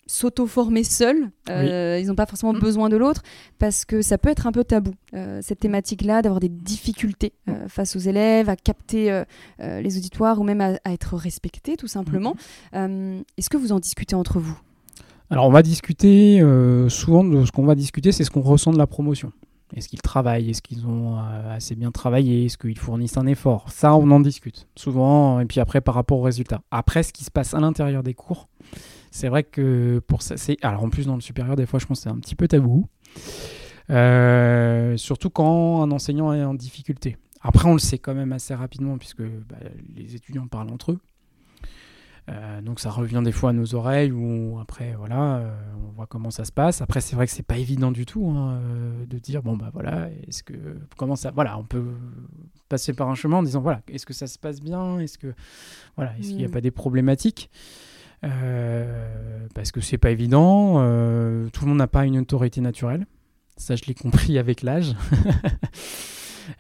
A: s'auto-former seuls. Euh, Ils n'ont pas forcément
B: Mm.
A: besoin de l'autre, parce que ça peut être un peu tabou, euh, cette thématique-là, d'avoir des difficultés euh, face aux élèves, à capter euh, les auditoires, ou même à, à être respecté, tout simplement. Euh, Est-ce que vous en discutez entre vous?
B: Alors on va discuter, souvent de ce qu'on va discuter, c'est ce qu'on ressent de la promotion. Est-ce qu'ils travaillent? Est-ce qu'ils ont assez bien travaillé? Est-ce qu'ils fournissent un effort? Ça, on en discute souvent, et puis après par rapport aux résultats. Après, ce qui se passe à l'intérieur des cours, C'est vrai que pour ça, c'est. Alors en plus, dans le supérieur, des fois, je pense que c'est un petit peu tabou. Euh, surtout quand un enseignant est en difficulté. Après, on le sait quand même assez rapidement, puisque bah, les étudiants parlent entre eux. Euh, donc ça revient des fois à nos oreilles ou après voilà euh, on voit comment ça se passe après c'est vrai que c'est pas évident du tout hein, de dire bon bah voilà est-ce que comment ça voilà on peut passer par un chemin en disant voilà est-ce que ça se passe bien? Est-ce que voilà est-ce qu'il n'y a mm. pas des problématiques? Parce que c'est pas évident tout le monde n'a pas une autorité naturelle ça, je l'ai compris avec l'âge.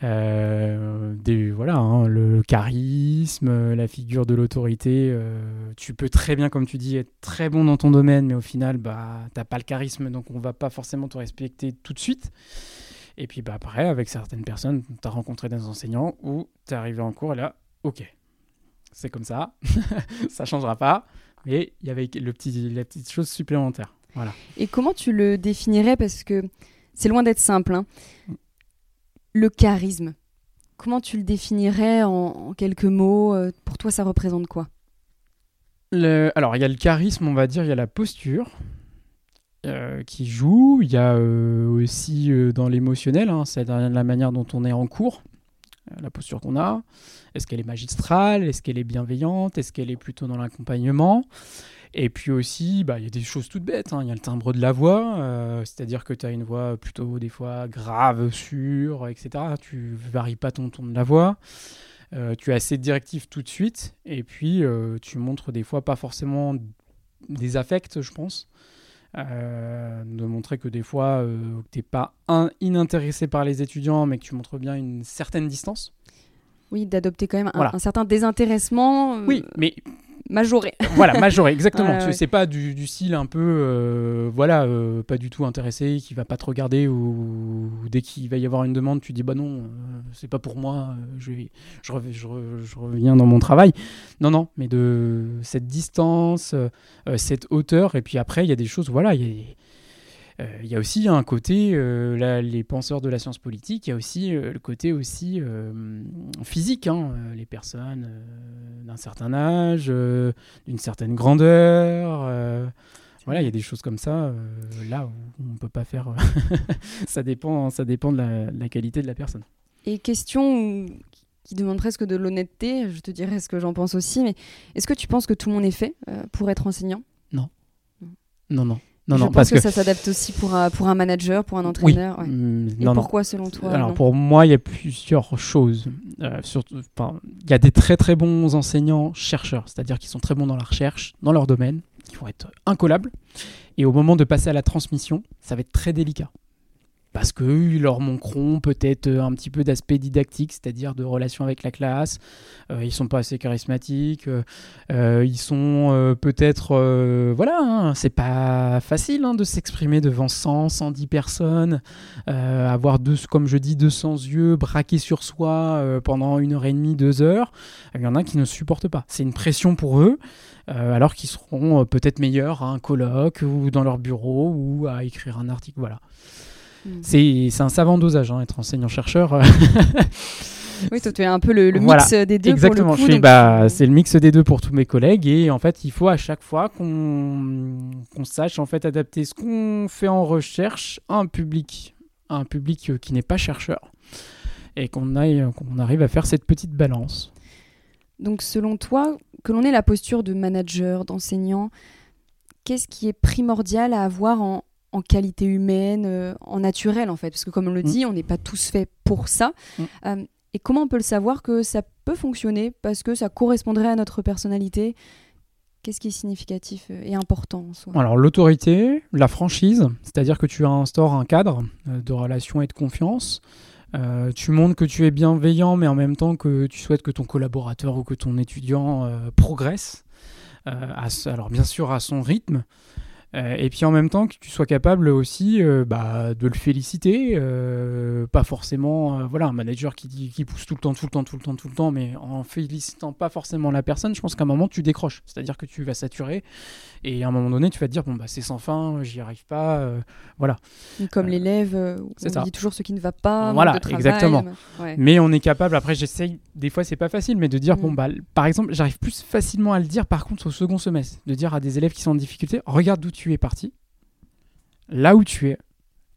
B: Euh, voilà, hein, le charisme, la figure de l'autorité. Euh, tu peux très bien, comme tu dis, être très bon dans ton domaine, mais au final, bah, t'as pas le charisme, donc on va pas forcément te respecter tout de suite. Et puis bah, après, avec certaines personnes, tu as rencontré des enseignants où tu es arrivé en cours et là, ok, c'est comme ça, ça changera pas, mais il y avait le petit, la petite chose supplémentaire. Voilà.
A: Et comment tu le définirais? Parce que c'est loin d'être simple. Hein. Le charisme, comment tu le définirais en, quelques mots? Euh, Pour toi, ça représente quoi?
B: Alors, il y a le charisme, on va dire, il y a la posture. Euh, qui joue, il y a euh, aussi dans l'émotionnel, hein, c'est la manière dont on est en cours, la posture qu'on a. Est-ce qu'elle est magistrale? Est-ce qu'elle est bienveillante? Est-ce qu'elle est plutôt dans l'accompagnement? Et puis aussi, bah, il y a des choses toutes bêtes. Hein. Il y a le timbre de la voix, euh, c'est-à-dire que tu as une voix plutôt des fois grave, sûre, etc. Tu varies pas ton ton de la voix. Euh, tu as assez de directives tout de suite. Et puis, euh, tu montres des fois pas forcément des affects, je pense. De montrer que des fois, tu n'es pas un, inintéressé par les étudiants, mais que tu montres bien une certaine distance.
A: Oui, d'adopter quand même un, un, certain désintéressement.
B: Oui, mais
A: majoré.
B: voilà, majoré, exactement. C'est pas du, style un peu, euh, voilà, euh, pas du tout intéressé, qui va pas te regarder ou, dès qu'il va y avoir une demande, tu dis bah non, euh, c'est pas pour moi, je, vais, je, reviens dans mon travail. Non, non, mais de cette distance, cette hauteur, et puis après, il y a des choses, voilà, il y a euh, il y a aussi un côté, euh, là, les penseurs de la science politique, il y a aussi euh, le côté aussi physique, hein, les personnes d'un certain âge, d'une certaine grandeur. Voilà, il y a des choses comme ça, là où on ne peut pas faire. ça, dépend, ça dépend de la, qualité de la personne.
A: Et question qui demande presque de l'honnêteté, je te dirais ce que j'en pense aussi, mais est-ce que tu penses que tout le monde est fait pour être enseignant?
B: Non. Non, non.
A: Non, je pense parce que, ça s'adapte aussi pour un, pour un manager, pour un entraîneur. Oui. Mm, Et pourquoi selon toi
B: Alors pour moi, il y a plusieurs choses. Euh, surtout, il y a des très très bons enseignants chercheurs, c'est-à-dire qui sont très bons dans la recherche, dans leur domaine, qui vont être incollables. Et au moment de passer à la transmission, ça va être très délicat parce qu'ils leur manqueront peut-être un petit peu d'aspect didactique, c'est-à-dire de relation avec la classe. Euh, ils sont pas assez charismatiques. Euh, euh, ils sont peut-être, voilà, hein, c'est pas facile hein, de s'exprimer devant 100, 110 personnes, avoir deux, comme je dis, 200 yeux braqués sur soi pendant une heure et demie, deux heures. Il y en a qui ne supportent pas. C'est une pression pour eux. alors qu'ils seront peut-être meilleurs à un colloque ou dans leur bureau ou à écrire un article. Voilà. Mm. C'est un savant dosage, hein, être enseignant-chercheur.
A: oui, toi, tu es un peu le, mix des deux.
B: Exactement, pour le coup, bah, c'est le mix des deux pour tous mes collègues. Et en fait, il faut à chaque fois qu'on sache en fait adapter ce qu'on fait en recherche à un public, un public qui n'est pas chercheur. Et qu'on qu'on arrive à faire cette petite balance.
A: Donc, selon toi, que l'on ait la posture de manager, d'enseignant, qu'est-ce qui est primordial à avoir en, en qualité humaine, euh, en naturel en fait, parce que comme on le mm. dit, on n'est pas tous faits pour ça. Mm. Euh, et comment on peut le savoir que ça peut fonctionner parce que ça correspondrait à notre personnalité? Qu'est-ce qui est significatif et important en soi?
B: Alors l'autorité, la franchise, c'est-à-dire que tu instaures un cadre euh, de relation et de confiance. tu montres que tu es bienveillant, mais en même temps que tu souhaites que ton collaborateur ou que ton étudiant progresse. alors bien sûr à son rythme, Euh, et puis en même temps que tu sois capable aussi euh, bah, de le féliciter, euh, pas forcément voilà un manager qui, dit, qui pousse tout le temps, tout le temps, tout le temps, tout le temps, mais en félicitant pas forcément la personne, je pense qu'à un moment tu décroches, c'est-à-dire que tu vas saturer et à un moment donné tu vas te dire bon bah c'est sans fin, j'y arrive pas, voilà.
A: Comme l'élève, on dit toujours ce qui ne va pas.
B: Voilà, exactement. Mais on est capable. Après j'essaye, des fois c'est pas facile, mais de dire bon mm. bah par exemple j'arrive plus facilement à le dire par contre au second semestre, de dire à des élèves qui sont en difficulté, regarde d'où tu es parti, là où tu es,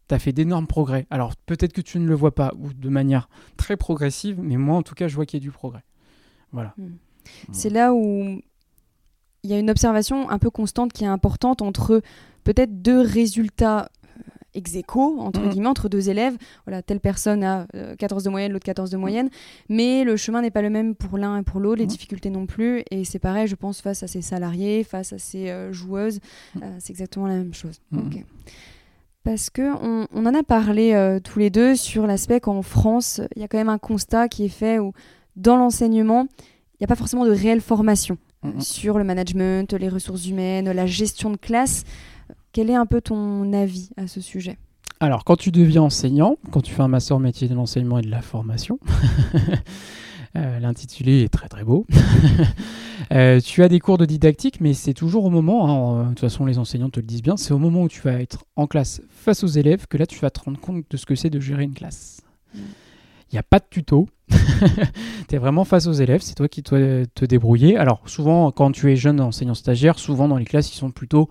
B: tu as fait d'énormes progrès. Alors peut-être que tu ne le vois pas ou de manière très progressive, mais moi en tout cas, je vois qu'il y a du progrès. Voilà. Hmm.
A: C'est là où il y a une observation un peu constante qui est importante entre peut-être deux résultats ex entre mm. guillemets, entre deux élèves. Voilà, telle personne a 14 euh, de moyenne, l'autre 14 de mm. moyenne. Mais le chemin n'est pas le même pour l'un et pour l'autre, les mm. difficultés non plus. Et c'est pareil, je pense, face à ces salariés, face à ces euh, joueuses, euh, c'est exactement la même chose. Parce que on, en a parlé tous les deux sur l'aspect qu'en France, il y a quand même un constat qui est fait où dans l'enseignement, il n'y a pas forcément de réelle formation sur le management, les ressources humaines, la gestion de classe. Quel est un peu ton avis à ce sujet?
B: Alors, quand tu deviens enseignant, quand tu fais un master métier de l'enseignement et de la formation, euh, l'intitulé est très très beau, euh, tu as des cours de didactique, mais c'est toujours au moment, hein, euh, de toute façon les enseignants te le disent bien, c'est au moment où tu vas être en classe face aux élèves que là tu vas te rendre compte de ce que c'est de gérer une classe. Mm. Il n'y a pas de tuto. tu es vraiment face aux élèves, c'est toi qui dois te débrouiller. Alors souvent, quand tu es jeune enseignant stagiaire, souvent dans les classes, ils sont plutôt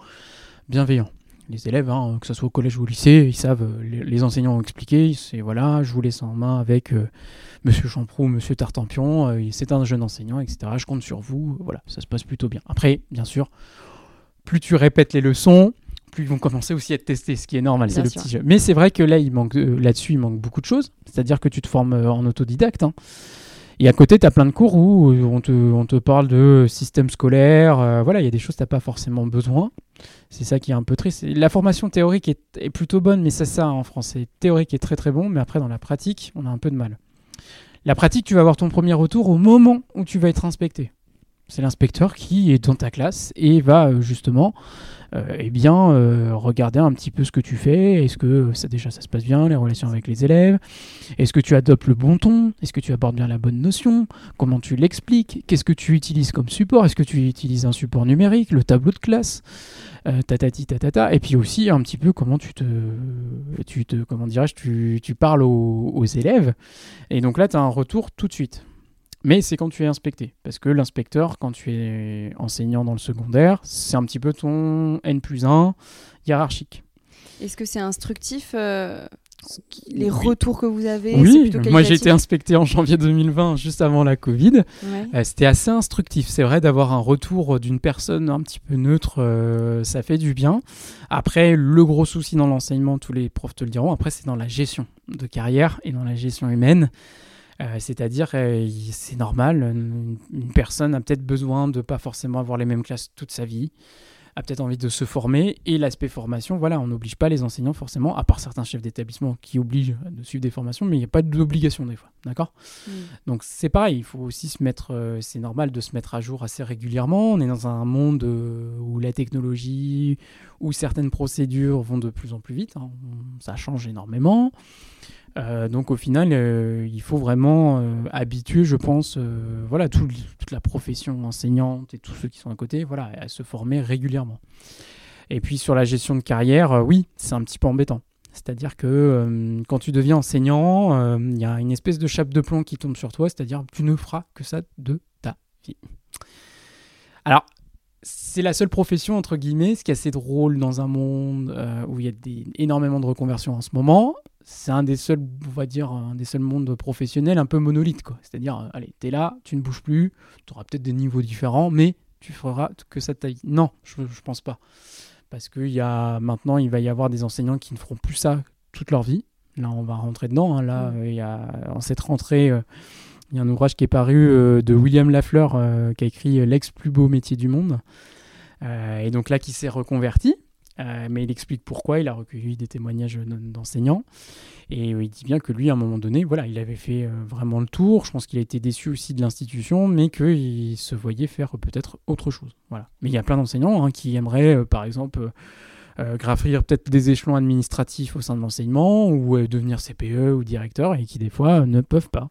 B: bienveillant. Les élèves, hein, que ce soit au collège ou au lycée, ils savent, euh, les, enseignants ont expliqué, c'est voilà, je vous laisse en main avec euh, Monsieur Champrou, Monsieur Tartampion, euh, c'est un jeune enseignant, etc. Je compte sur vous, voilà, ça se passe plutôt bien. Après, bien sûr, plus tu répètes les leçons, plus ils vont commencer aussi à être testés, ce qui est normal, c'est le petit jeu. Mais c'est vrai que là, il manque là-dessus, il manque beaucoup de choses. C'est-à-dire que tu te formes en autodidacte. Hein. Et à côté, tu as plein de cours où on te, on te parle de système scolaire. voilà, il y a des choses que tu n'as pas forcément besoin. C'est ça qui est un peu triste. La formation théorique est, plutôt bonne, mais c'est ça en français. Théorique est très très bon, mais après dans la pratique, on a un peu de mal. La pratique, tu vas avoir ton premier retour au moment où tu vas être inspecté. C'est l'inspecteur qui est dans ta classe et va euh, justement euh, eh bien, euh, regarder un petit peu ce que tu fais. Est-ce que ça, déjà ça se passe bien, les relations avec les élèves? Est-ce que tu adoptes le bon ton? Est-ce que tu abordes bien la bonne notion? Comment tu l'expliques? Qu'est-ce que tu utilises comme support? Est-ce que tu utilises un support numérique, le tableau de classe? Euh, et puis aussi un petit peu comment tu te tu te comment dirais-je tu, tu parles aux, aux élèves. Et donc là tu as un retour tout de suite mais c'est quand tu es inspecté. Parce que l'inspecteur, quand tu es enseignant dans le secondaire, c'est un petit peu ton N plus 1 hiérarchique.
A: Est-ce que c'est instructif euh, les retours que vous avez
B: Oui, moi j'ai été inspecté en janvier 2020, juste avant la Covid. Euh, c'était assez instructif. C'est vrai d'avoir un retour d'une personne un petit peu neutre, euh, ça fait du bien. Après, le gros souci dans l'enseignement, tous les profs te le diront, après c'est dans la gestion de carrière et dans la gestion humaine. Euh, c'est-à-dire, euh, c'est normal, une, personne a peut-être besoin de pas forcément avoir les mêmes classes toute sa vie, a peut-être envie de se former, et l'aspect formation, voilà, on n'oblige pas les enseignants forcément, à part certains chefs d'établissement qui obligent de suivre des formations, mais il n'y a pas d'obligation des fois, d'accord? Mm. Donc c'est pareil, il faut aussi se mettre, euh, c'est normal de se mettre à jour assez régulièrement, on est dans un monde où la technologie, où certaines procédures vont de plus en plus vite, hein. ça change énormément. Euh, donc au final, euh, il faut vraiment euh, habituer, je pense, voilà, toute la profession enseignante et tous ceux qui sont à côté, voilà, à se former régulièrement. Et puis sur la gestion de carrière, oui, c'est un petit peu embêtant. C'est-à-dire que quand tu deviens enseignant, il y a une espèce de chape de plomb qui tombe sur toi, c'est-à-dire tu ne feras que ça de ta vie. Alors, c'est la seule profession, entre guillemets, ce qui est assez drôle dans un monde où il y a énormément de reconversions en ce moment, c'est un des seuls, on va dire, un des seuls mondes professionnels un peu monolithe, quoi. C'est-à-dire, euh, allez, t'es là, tu ne bouges plus, tu auras peut-être des niveaux différents, mais tu feras que ça taille. Non, je, ne pense pas. Parce que y a, maintenant, il va y avoir des enseignants qui ne feront plus ça toute leur vie. Là, on va rentrer dedans. Hein. Là, mm. il y a, en cette rentrée, euh, il y a un ouvrage qui est paru euh, de William Lafleur qui a écrit L'ex plus beau métier du monde. et donc là, qui s'est reconverti. Euh, mais il explique pourquoi, il a recueilli des témoignages d'enseignants. Et il dit bien que lui, à un moment donné, voilà, il avait fait euh, vraiment le tour. Je pense qu'il a été déçu aussi de l'institution, mais qu'il se voyait faire peut-être autre chose. Voilà. Mais il y a plein d'enseignants hein, qui aimeraient, euh, par exemple, euh, peut-être des échelons administratifs au sein de l'enseignement, ou devenir CPE ou directeur, et qui des fois ne peuvent pas.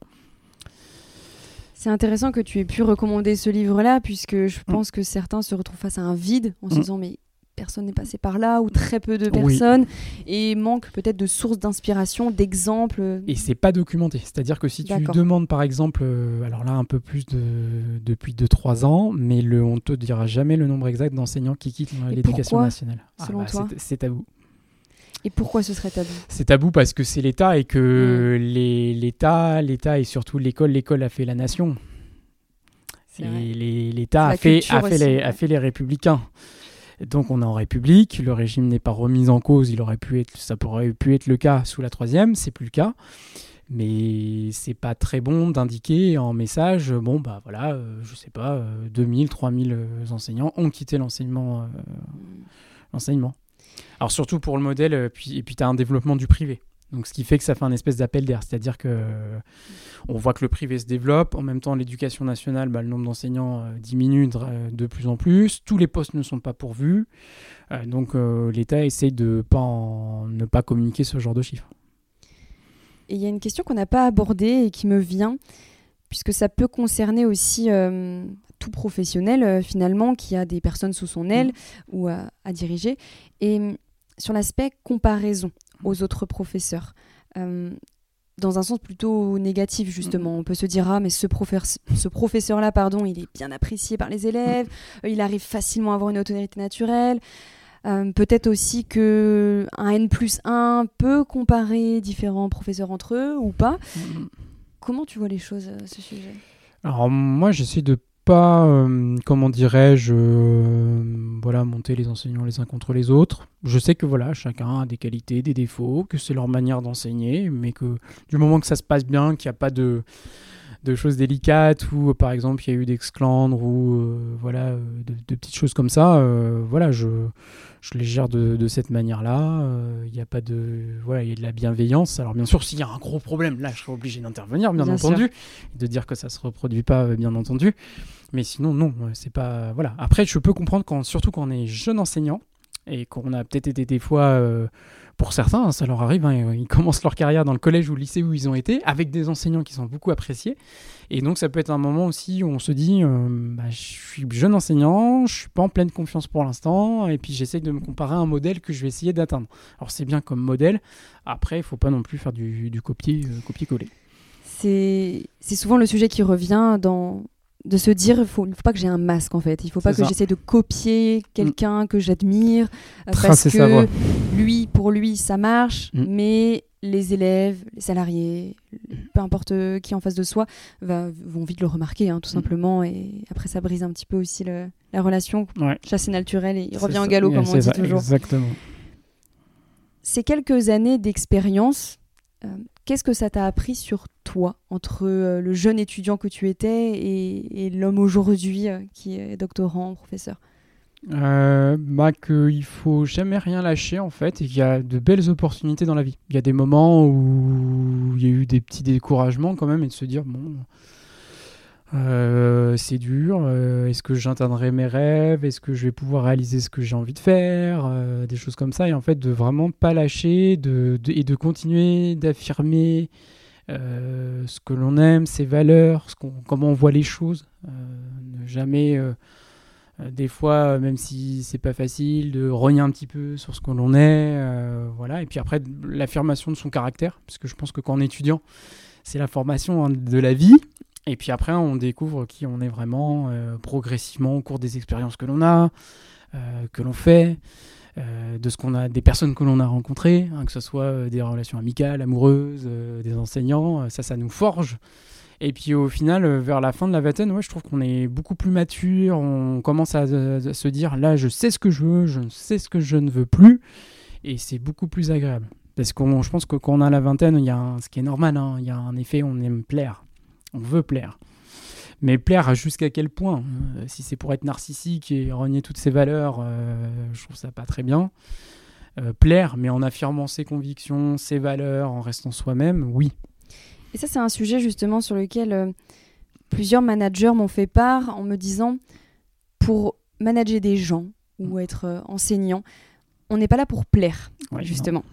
A: C'est intéressant que tu aies pu recommander ce livre-là, puisque je mm. pense que certains se retrouvent face à un vide en se mm. disant mais personne n'est passé par là ou très peu de personnes et manque peut-être de sources d'inspiration, d'exemples.
B: Et c'est pas documenté. C'est-à-dire que si tu demandes par exemple, euh, alors là un peu plus de, depuis 2-3 ans, mais le, on te dira jamais le nombre exact d'enseignants qui quittent l'éducation nationale.
A: Ah bah, toi
B: C'est tabou.
A: Et pourquoi ce serait tabou?
B: C'est tabou parce que c'est l'État et que l'État, l'État et surtout l'école, l'école a fait la nation. L'État a, fait, a, fait les, a fait les républicains. Donc on est en République, le régime n'est pas remis en cause, il aurait pu être, ça pourrait pu être le cas sous la troisième, c'est plus le cas. Mais c'est pas très bon d'indiquer en message, bon bah voilà, euh, je sais pas, 2000, euh, 3000 euh, enseignants ont quitté l'enseignement. l'enseignement. Alors surtout pour le modèle, puis, et puis tu as un développement du privé. Donc, ce qui fait que ça fait un espèce d'appel d'air, c'est-à-dire que on voit que le privé se développe, en même temps l'éducation nationale, bah, le nombre d'enseignants euh, diminue de, plus en plus, tous les postes ne sont pas pourvus, euh, donc euh, l'État essaye de pas ne pas communiquer ce genre de chiffres.
A: Et il y a une question qu'on n'a pas abordée et qui me vient, puisque ça peut concerner aussi tout professionnel finalement qui a des personnes sous son aile mmh. ou à, à diriger, et sur l'aspect comparaison aux autres professeurs. Euh, dans un sens plutôt négatif justement. Mm-hmm. On peut se dire ah mais ce, ce professeur-là pardon il est bien apprécié par les élèves, mm-hmm. il arrive facilement à avoir une autorité naturelle. Euh, peut-être aussi que un N plus 1 peut comparer différents professeurs entre eux ou pas. Mm-hmm. Comment tu vois les choses à ce sujet?
B: Alors moi j'essaie de pas, euh, comment dirais-je, euh, voilà, monter les enseignants les uns contre les autres. Je sais que voilà, chacun a des qualités, des défauts, que c'est leur manière d'enseigner, mais que du moment que ça se passe bien, qu'il n'y a pas de, de choses délicates ou par exemple il y a eu d'exclandre ou euh, voilà de, petites choses comme ça voilà je, je les gère de, cette manière-là. Il n'y a pas de voilà, il y a de la bienveillance. Alors bien sûr, s'il y a un gros problème, là, je serai obligé d'intervenir, bien, entendu, et de dire que ça se reproduit pas, bien entendu. Mais sinon, non, c'est pas. Voilà. Après, je peux comprendre, quand, surtout quand on est jeune enseignant et qu'on a peut-être été des fois, euh, pour certains, hein, ça leur arrive, hein, ils commencent leur carrière dans le collège ou le lycée où ils ont été, avec des enseignants qui sont beaucoup appréciés. Et donc, ça peut être un moment aussi où on se dit euh, bah, je suis jeune enseignant, je suis pas en pleine confiance pour l'instant, et puis j'essaie de me comparer à un modèle que je vais essayer d'atteindre. Alors, c'est bien comme modèle. Après, il faut pas non plus faire du, euh, copier-coller.
A: C'est souvent le sujet qui revient dans, de se dire il faut, faut pas que j'ai un masque en fait. Il faut pas que j'essaie de copier quelqu'un que j'admire euh, parce que lui pour lui ça marche mm. mais les élèves les salariés peu importe qui en face de soi vont vite le remarquer hein, tout mm. simplement. Et après ça brise un petit peu aussi la relation. Ouais. chasse naturelle et il revient en galop comme on dit toujours.
B: exactement.
A: Ces quelques années d'expérience euh, Qu'est-ce que ça t'a appris sur toi, entre euh, le jeune étudiant que tu étais et, l'homme aujourd'hui euh, qui est doctorant, professeur?
B: Euh, bah, qu'il faut jamais rien lâcher en fait et qu'il y a de belles opportunités dans la vie. Il y a des moments où il y a eu des petits découragements quand même et de se dire bon euh, c'est dur. Euh, est-ce que j'atteindrai mes rêves Est-ce que je vais pouvoir réaliser ce que j'ai envie de faire euh, Des choses comme ça. Et en fait, de vraiment pas lâcher de, et de continuer d'affirmer ce que l'on aime, ses valeurs, ce comment on voit les choses. ne jamais, des fois, même si c'est pas facile, de rogner un petit peu sur ce que l'on est. voilà. Et puis après, l'affirmation de son caractère. Parce que je pense que quand on est étudiant, c'est la formation hein, de la vie. Et puis après, on découvre qui on est vraiment euh, progressivement au cours des expériences que l'on a, euh, que l'on fait, euh, de ce qu'on a, des personnes que l'on a rencontrées, hein, que ce soit des relations amicales, amoureuses, des enseignants. ça, ça nous forge. Et puis au final, vers la fin de la vingtaine, ouais, je trouve qu'on est beaucoup plus mature. On commence à, se dire là, je sais ce que je veux, je sais ce que je ne veux plus, et c'est beaucoup plus agréable. Parce que je pense que quand on a la vingtaine, il y a ce qui est normal, hein, il y a un effet, on aime plaire on veut plaire. Mais plaire jusqu'à quel point? Si c'est pour être narcissique et renier toutes ses valeurs, je trouve ça pas très bien. plaire, mais en affirmant ses convictions, ses valeurs, en restant soi-même, oui.
A: Et ça, c'est un sujet justement sur lequel plusieurs managers m'ont fait part en me disant, pour manager des gens ou être enseignant, on n'est pas là pour plaire, justement.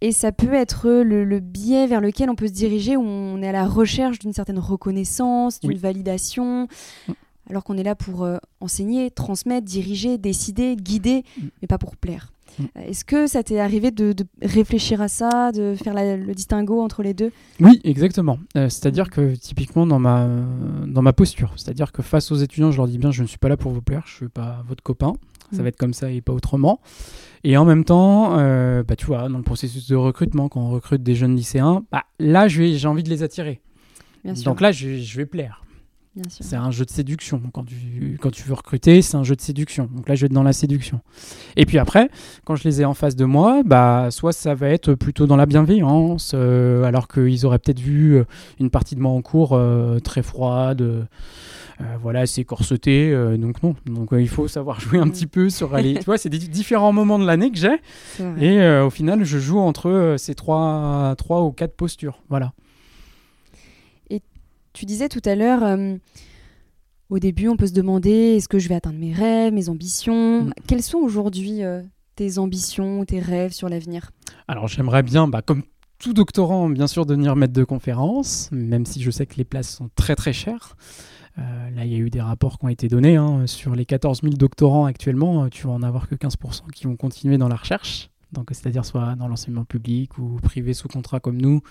A: Et ça peut être le, biais vers lequel on peut se diriger, où on est à la recherche d'une certaine reconnaissance, d'une validation, mm. alors qu'on est là pour euh, enseigner, transmettre, diriger, décider, guider, mm. mais pas pour plaire. Mm. Est-ce que ça t'est arrivé de, réfléchir à ça, de faire le distinguo entre les deux?
B: Oui, exactement. Euh, c'est-à-dire que typiquement dans ma, dans ma posture, c'est-à-dire que face aux étudiants, je leur dis bien, je ne suis pas là pour vous plaire, je ne suis pas votre copain, ça va être comme ça et pas autrement. Et en même temps, euh, bah, tu vois, dans le processus de recrutement, quand on recrute des jeunes lycéens, bah, là, j'ai envie de les attirer. Donc là, je, je vais plaire. C'est un jeu de séduction. Quand tu, quand tu veux recruter, c'est un jeu de séduction. Donc là, je vais être dans la séduction. Et puis après, quand je les ai en face de moi, bah, soit ça va être plutôt dans la bienveillance, euh, alors qu'ils auraient peut-être vu euh, une partie de moi en cours très froide. Euh, voilà, c'est corseté, euh, donc non. Donc euh, il faut savoir jouer un petit peu sur les. tu vois, c'est des différents moments de l'année que j'ai, et au final, je joue entre ces trois, trois ou quatre postures. Voilà.
A: Tu disais tout à l'heure. Au début, on peut se demander est-ce que je vais atteindre mes rêves, mes ambitions mm. Quelles sont aujourd'hui tes ambitions, tes rêves sur l'avenir?
B: Alors, j'aimerais bien, bah, comme tout doctorant, bien sûr, devenir maître de conférence, même si je sais que les places sont très très chères. Euh, là, il y a eu des rapports qui ont été donnés. Hein. Sur les 14 000 doctorants actuellement, euh, tu vas en avoir que 15% qui vont continuer dans la recherche. C'est-à-dire soit dans l'enseignement public ou privé sous contrat comme nous,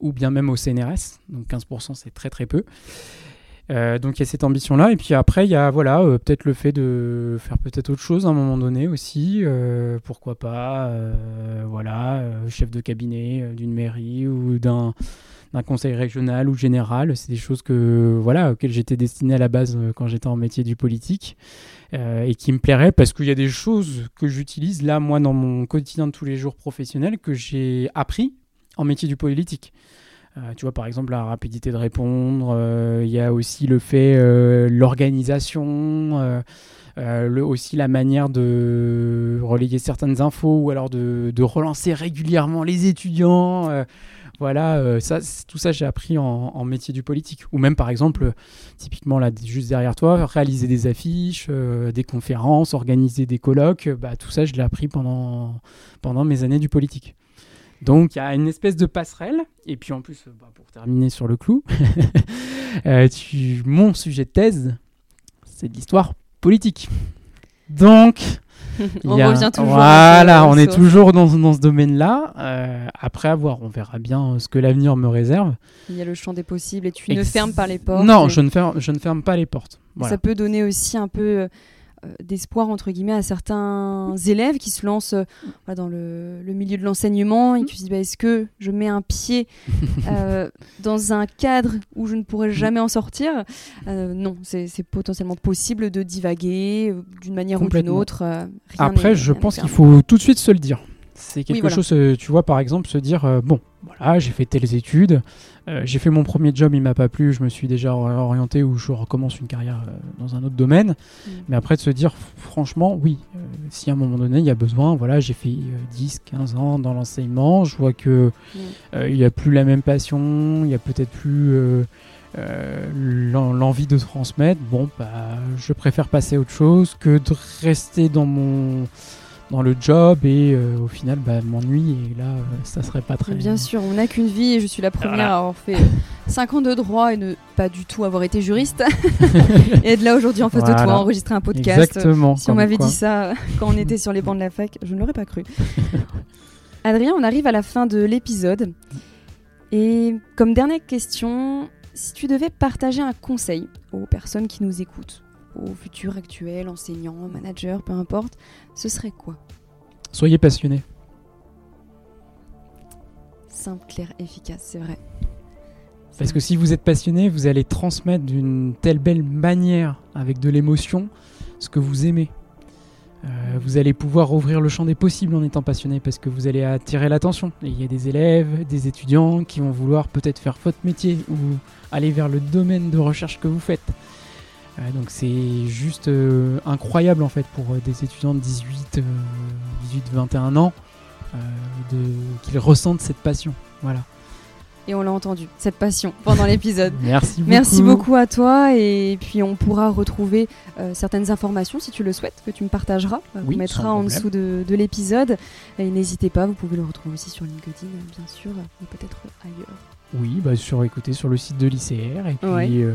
B: ou bien même au CNRS. Donc 15%, c'est très très peu. Euh, donc il y a cette ambition-là. Et puis après, il y a voilà, peut-être le fait de faire peut-être autre chose à un moment donné aussi. pourquoi pas, voilà, chef de cabinet d'une mairie ou d'un d'un conseil régional ou général. C'est des choses que voilà auxquelles j'étais destiné à la base euh, quand j'étais en métier du politique euh, et qui me plairaient parce qu'il y a des choses que j'utilise là moi dans mon quotidien de tous les jours professionnel que j'ai appris en métier du politique. Euh, tu vois, par exemple, la rapidité de répondre, il y a aussi le fait, l'organisation, aussi la manière de relayer certaines infos ou alors de relancer régulièrement les étudiants. Voilà, euh, tout ça, j'ai appris en, métier du politique. Ou même, par exemple, typiquement là, juste derrière toi, réaliser des affiches, euh, des conférences, organiser des colloques, bah, tout ça, je l'ai appris pendant, mes années du politique. Donc, il y a une espèce de passerelle. Et puis, en plus, bah, pour terminer sur le clou, euh, tu, mon sujet de thèse, c'est de l'histoire politique. Donc,
A: on revient toujours.
B: Voilà, on est toujours dans, dans ce domaine-là. Euh, après avoir, on verra bien ce que l'avenir me réserve.
A: Il y a le champ des possibles et tu ne fermes pas les portes.
B: Non, je, ne ferme, je ne ferme pas les portes.
A: Ça peut donner aussi un peu euh, euh, d'espoir entre guillemets à certains élèves qui se lancent euh, dans le, milieu de l'enseignement et qui se disent bah, est-ce que je mets un pied euh, dans un cadre où je ne pourrai jamais en sortir? Non, c'est potentiellement possible de divaguer d'une manière ou d'une autre.
B: Après, je pense qu'il faut tout de suite se le dire. C'est quelque chose, tu vois, par exemple, se dire bon, voilà, j'ai fait telles études, euh, j'ai fait mon premier job, il m'a pas plu, je me suis déjà orienté ou je recommence une carrière euh, dans un autre domaine. Mm. Mais après de se dire, franchement, oui, euh, si à un moment donné il y a besoin, voilà, j'ai fait 10, 15 ans dans l'enseignement, je vois que mm. il n'y a plus la même passion, il n'y a peut-être plus l'envie de transmettre. Bon, bah, je préfère passer à autre chose que de rester dans mon dans le job et euh, au final bah, m'ennuie et là euh, ça serait pas très
A: bien sûr on n'a qu'une vie et je suis la première à avoir fait 5 ans de droit et ne pas du tout avoir été juriste. Et être là aujourd'hui en face de toi enregistrer un podcast.
B: Exactement,
A: si on m'avait dit ça quand on était sur les bancs de la fac je ne l'aurais pas cru. Adrien on arrive à la fin de l'épisode. Et comme dernière question si tu devais partager un conseil aux personnes qui nous écoutent au futur actuel, enseignant, manager, peu importe, ce serait quoi
B: Soyez passionné.
A: Simple, clair, efficace, c'est vrai.
B: Parce que si vous êtes passionné, vous allez transmettre d'une telle belle manière, avec de l'émotion, ce que vous aimez. Euh, vous allez pouvoir ouvrir le champ des possibles en étant passionné parce que vous allez attirer l'attention. Et il y a des élèves, des étudiants qui vont vouloir peut-être faire votre métier ou aller vers le domaine de recherche que vous faites. Euh, donc c'est juste euh, incroyable en fait pour des étudiants de 18, 18 21 ans qu'ils ressentent cette passion. Voilà.
A: Et on l'a entendu, cette passion pendant l'épisode.
B: Merci beaucoup.
A: Merci beaucoup à toi. Et puis on pourra retrouver euh, certaines informations si tu le souhaites, que tu me partageras. Euh, on mettra en dessous de, l'épisode. Et n'hésitez pas, vous pouvez le retrouver aussi sur LinkedIn, bien sûr, et peut-être ailleurs.
B: Oui, bah sur, écoutez, sur le site de l'ICR. Et puis, euh,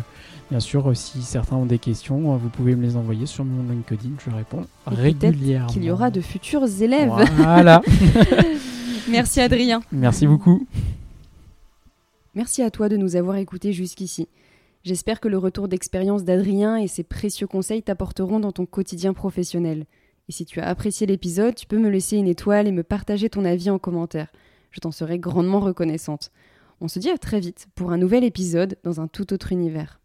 B: bien sûr, si certains ont des questions, vous pouvez me les envoyer sur mon LinkedIn. Je réponds régulièrement.
A: qu'il y aura de futurs élèves.
B: Voilà.
A: Merci Adrien.
B: Merci beaucoup.
A: Merci à toi de nous avoir écoutés jusqu'ici. J'espère que le retour d'expérience d'Adrien et ses précieux conseils t'apporteront dans ton quotidien professionnel. Et si tu as apprécié l'épisode, tu peux me laisser une étoile et me partager ton avis en commentaire. Je t'en serai grandement reconnaissante. On se dit à très vite pour un nouvel épisode dans un tout autre univers.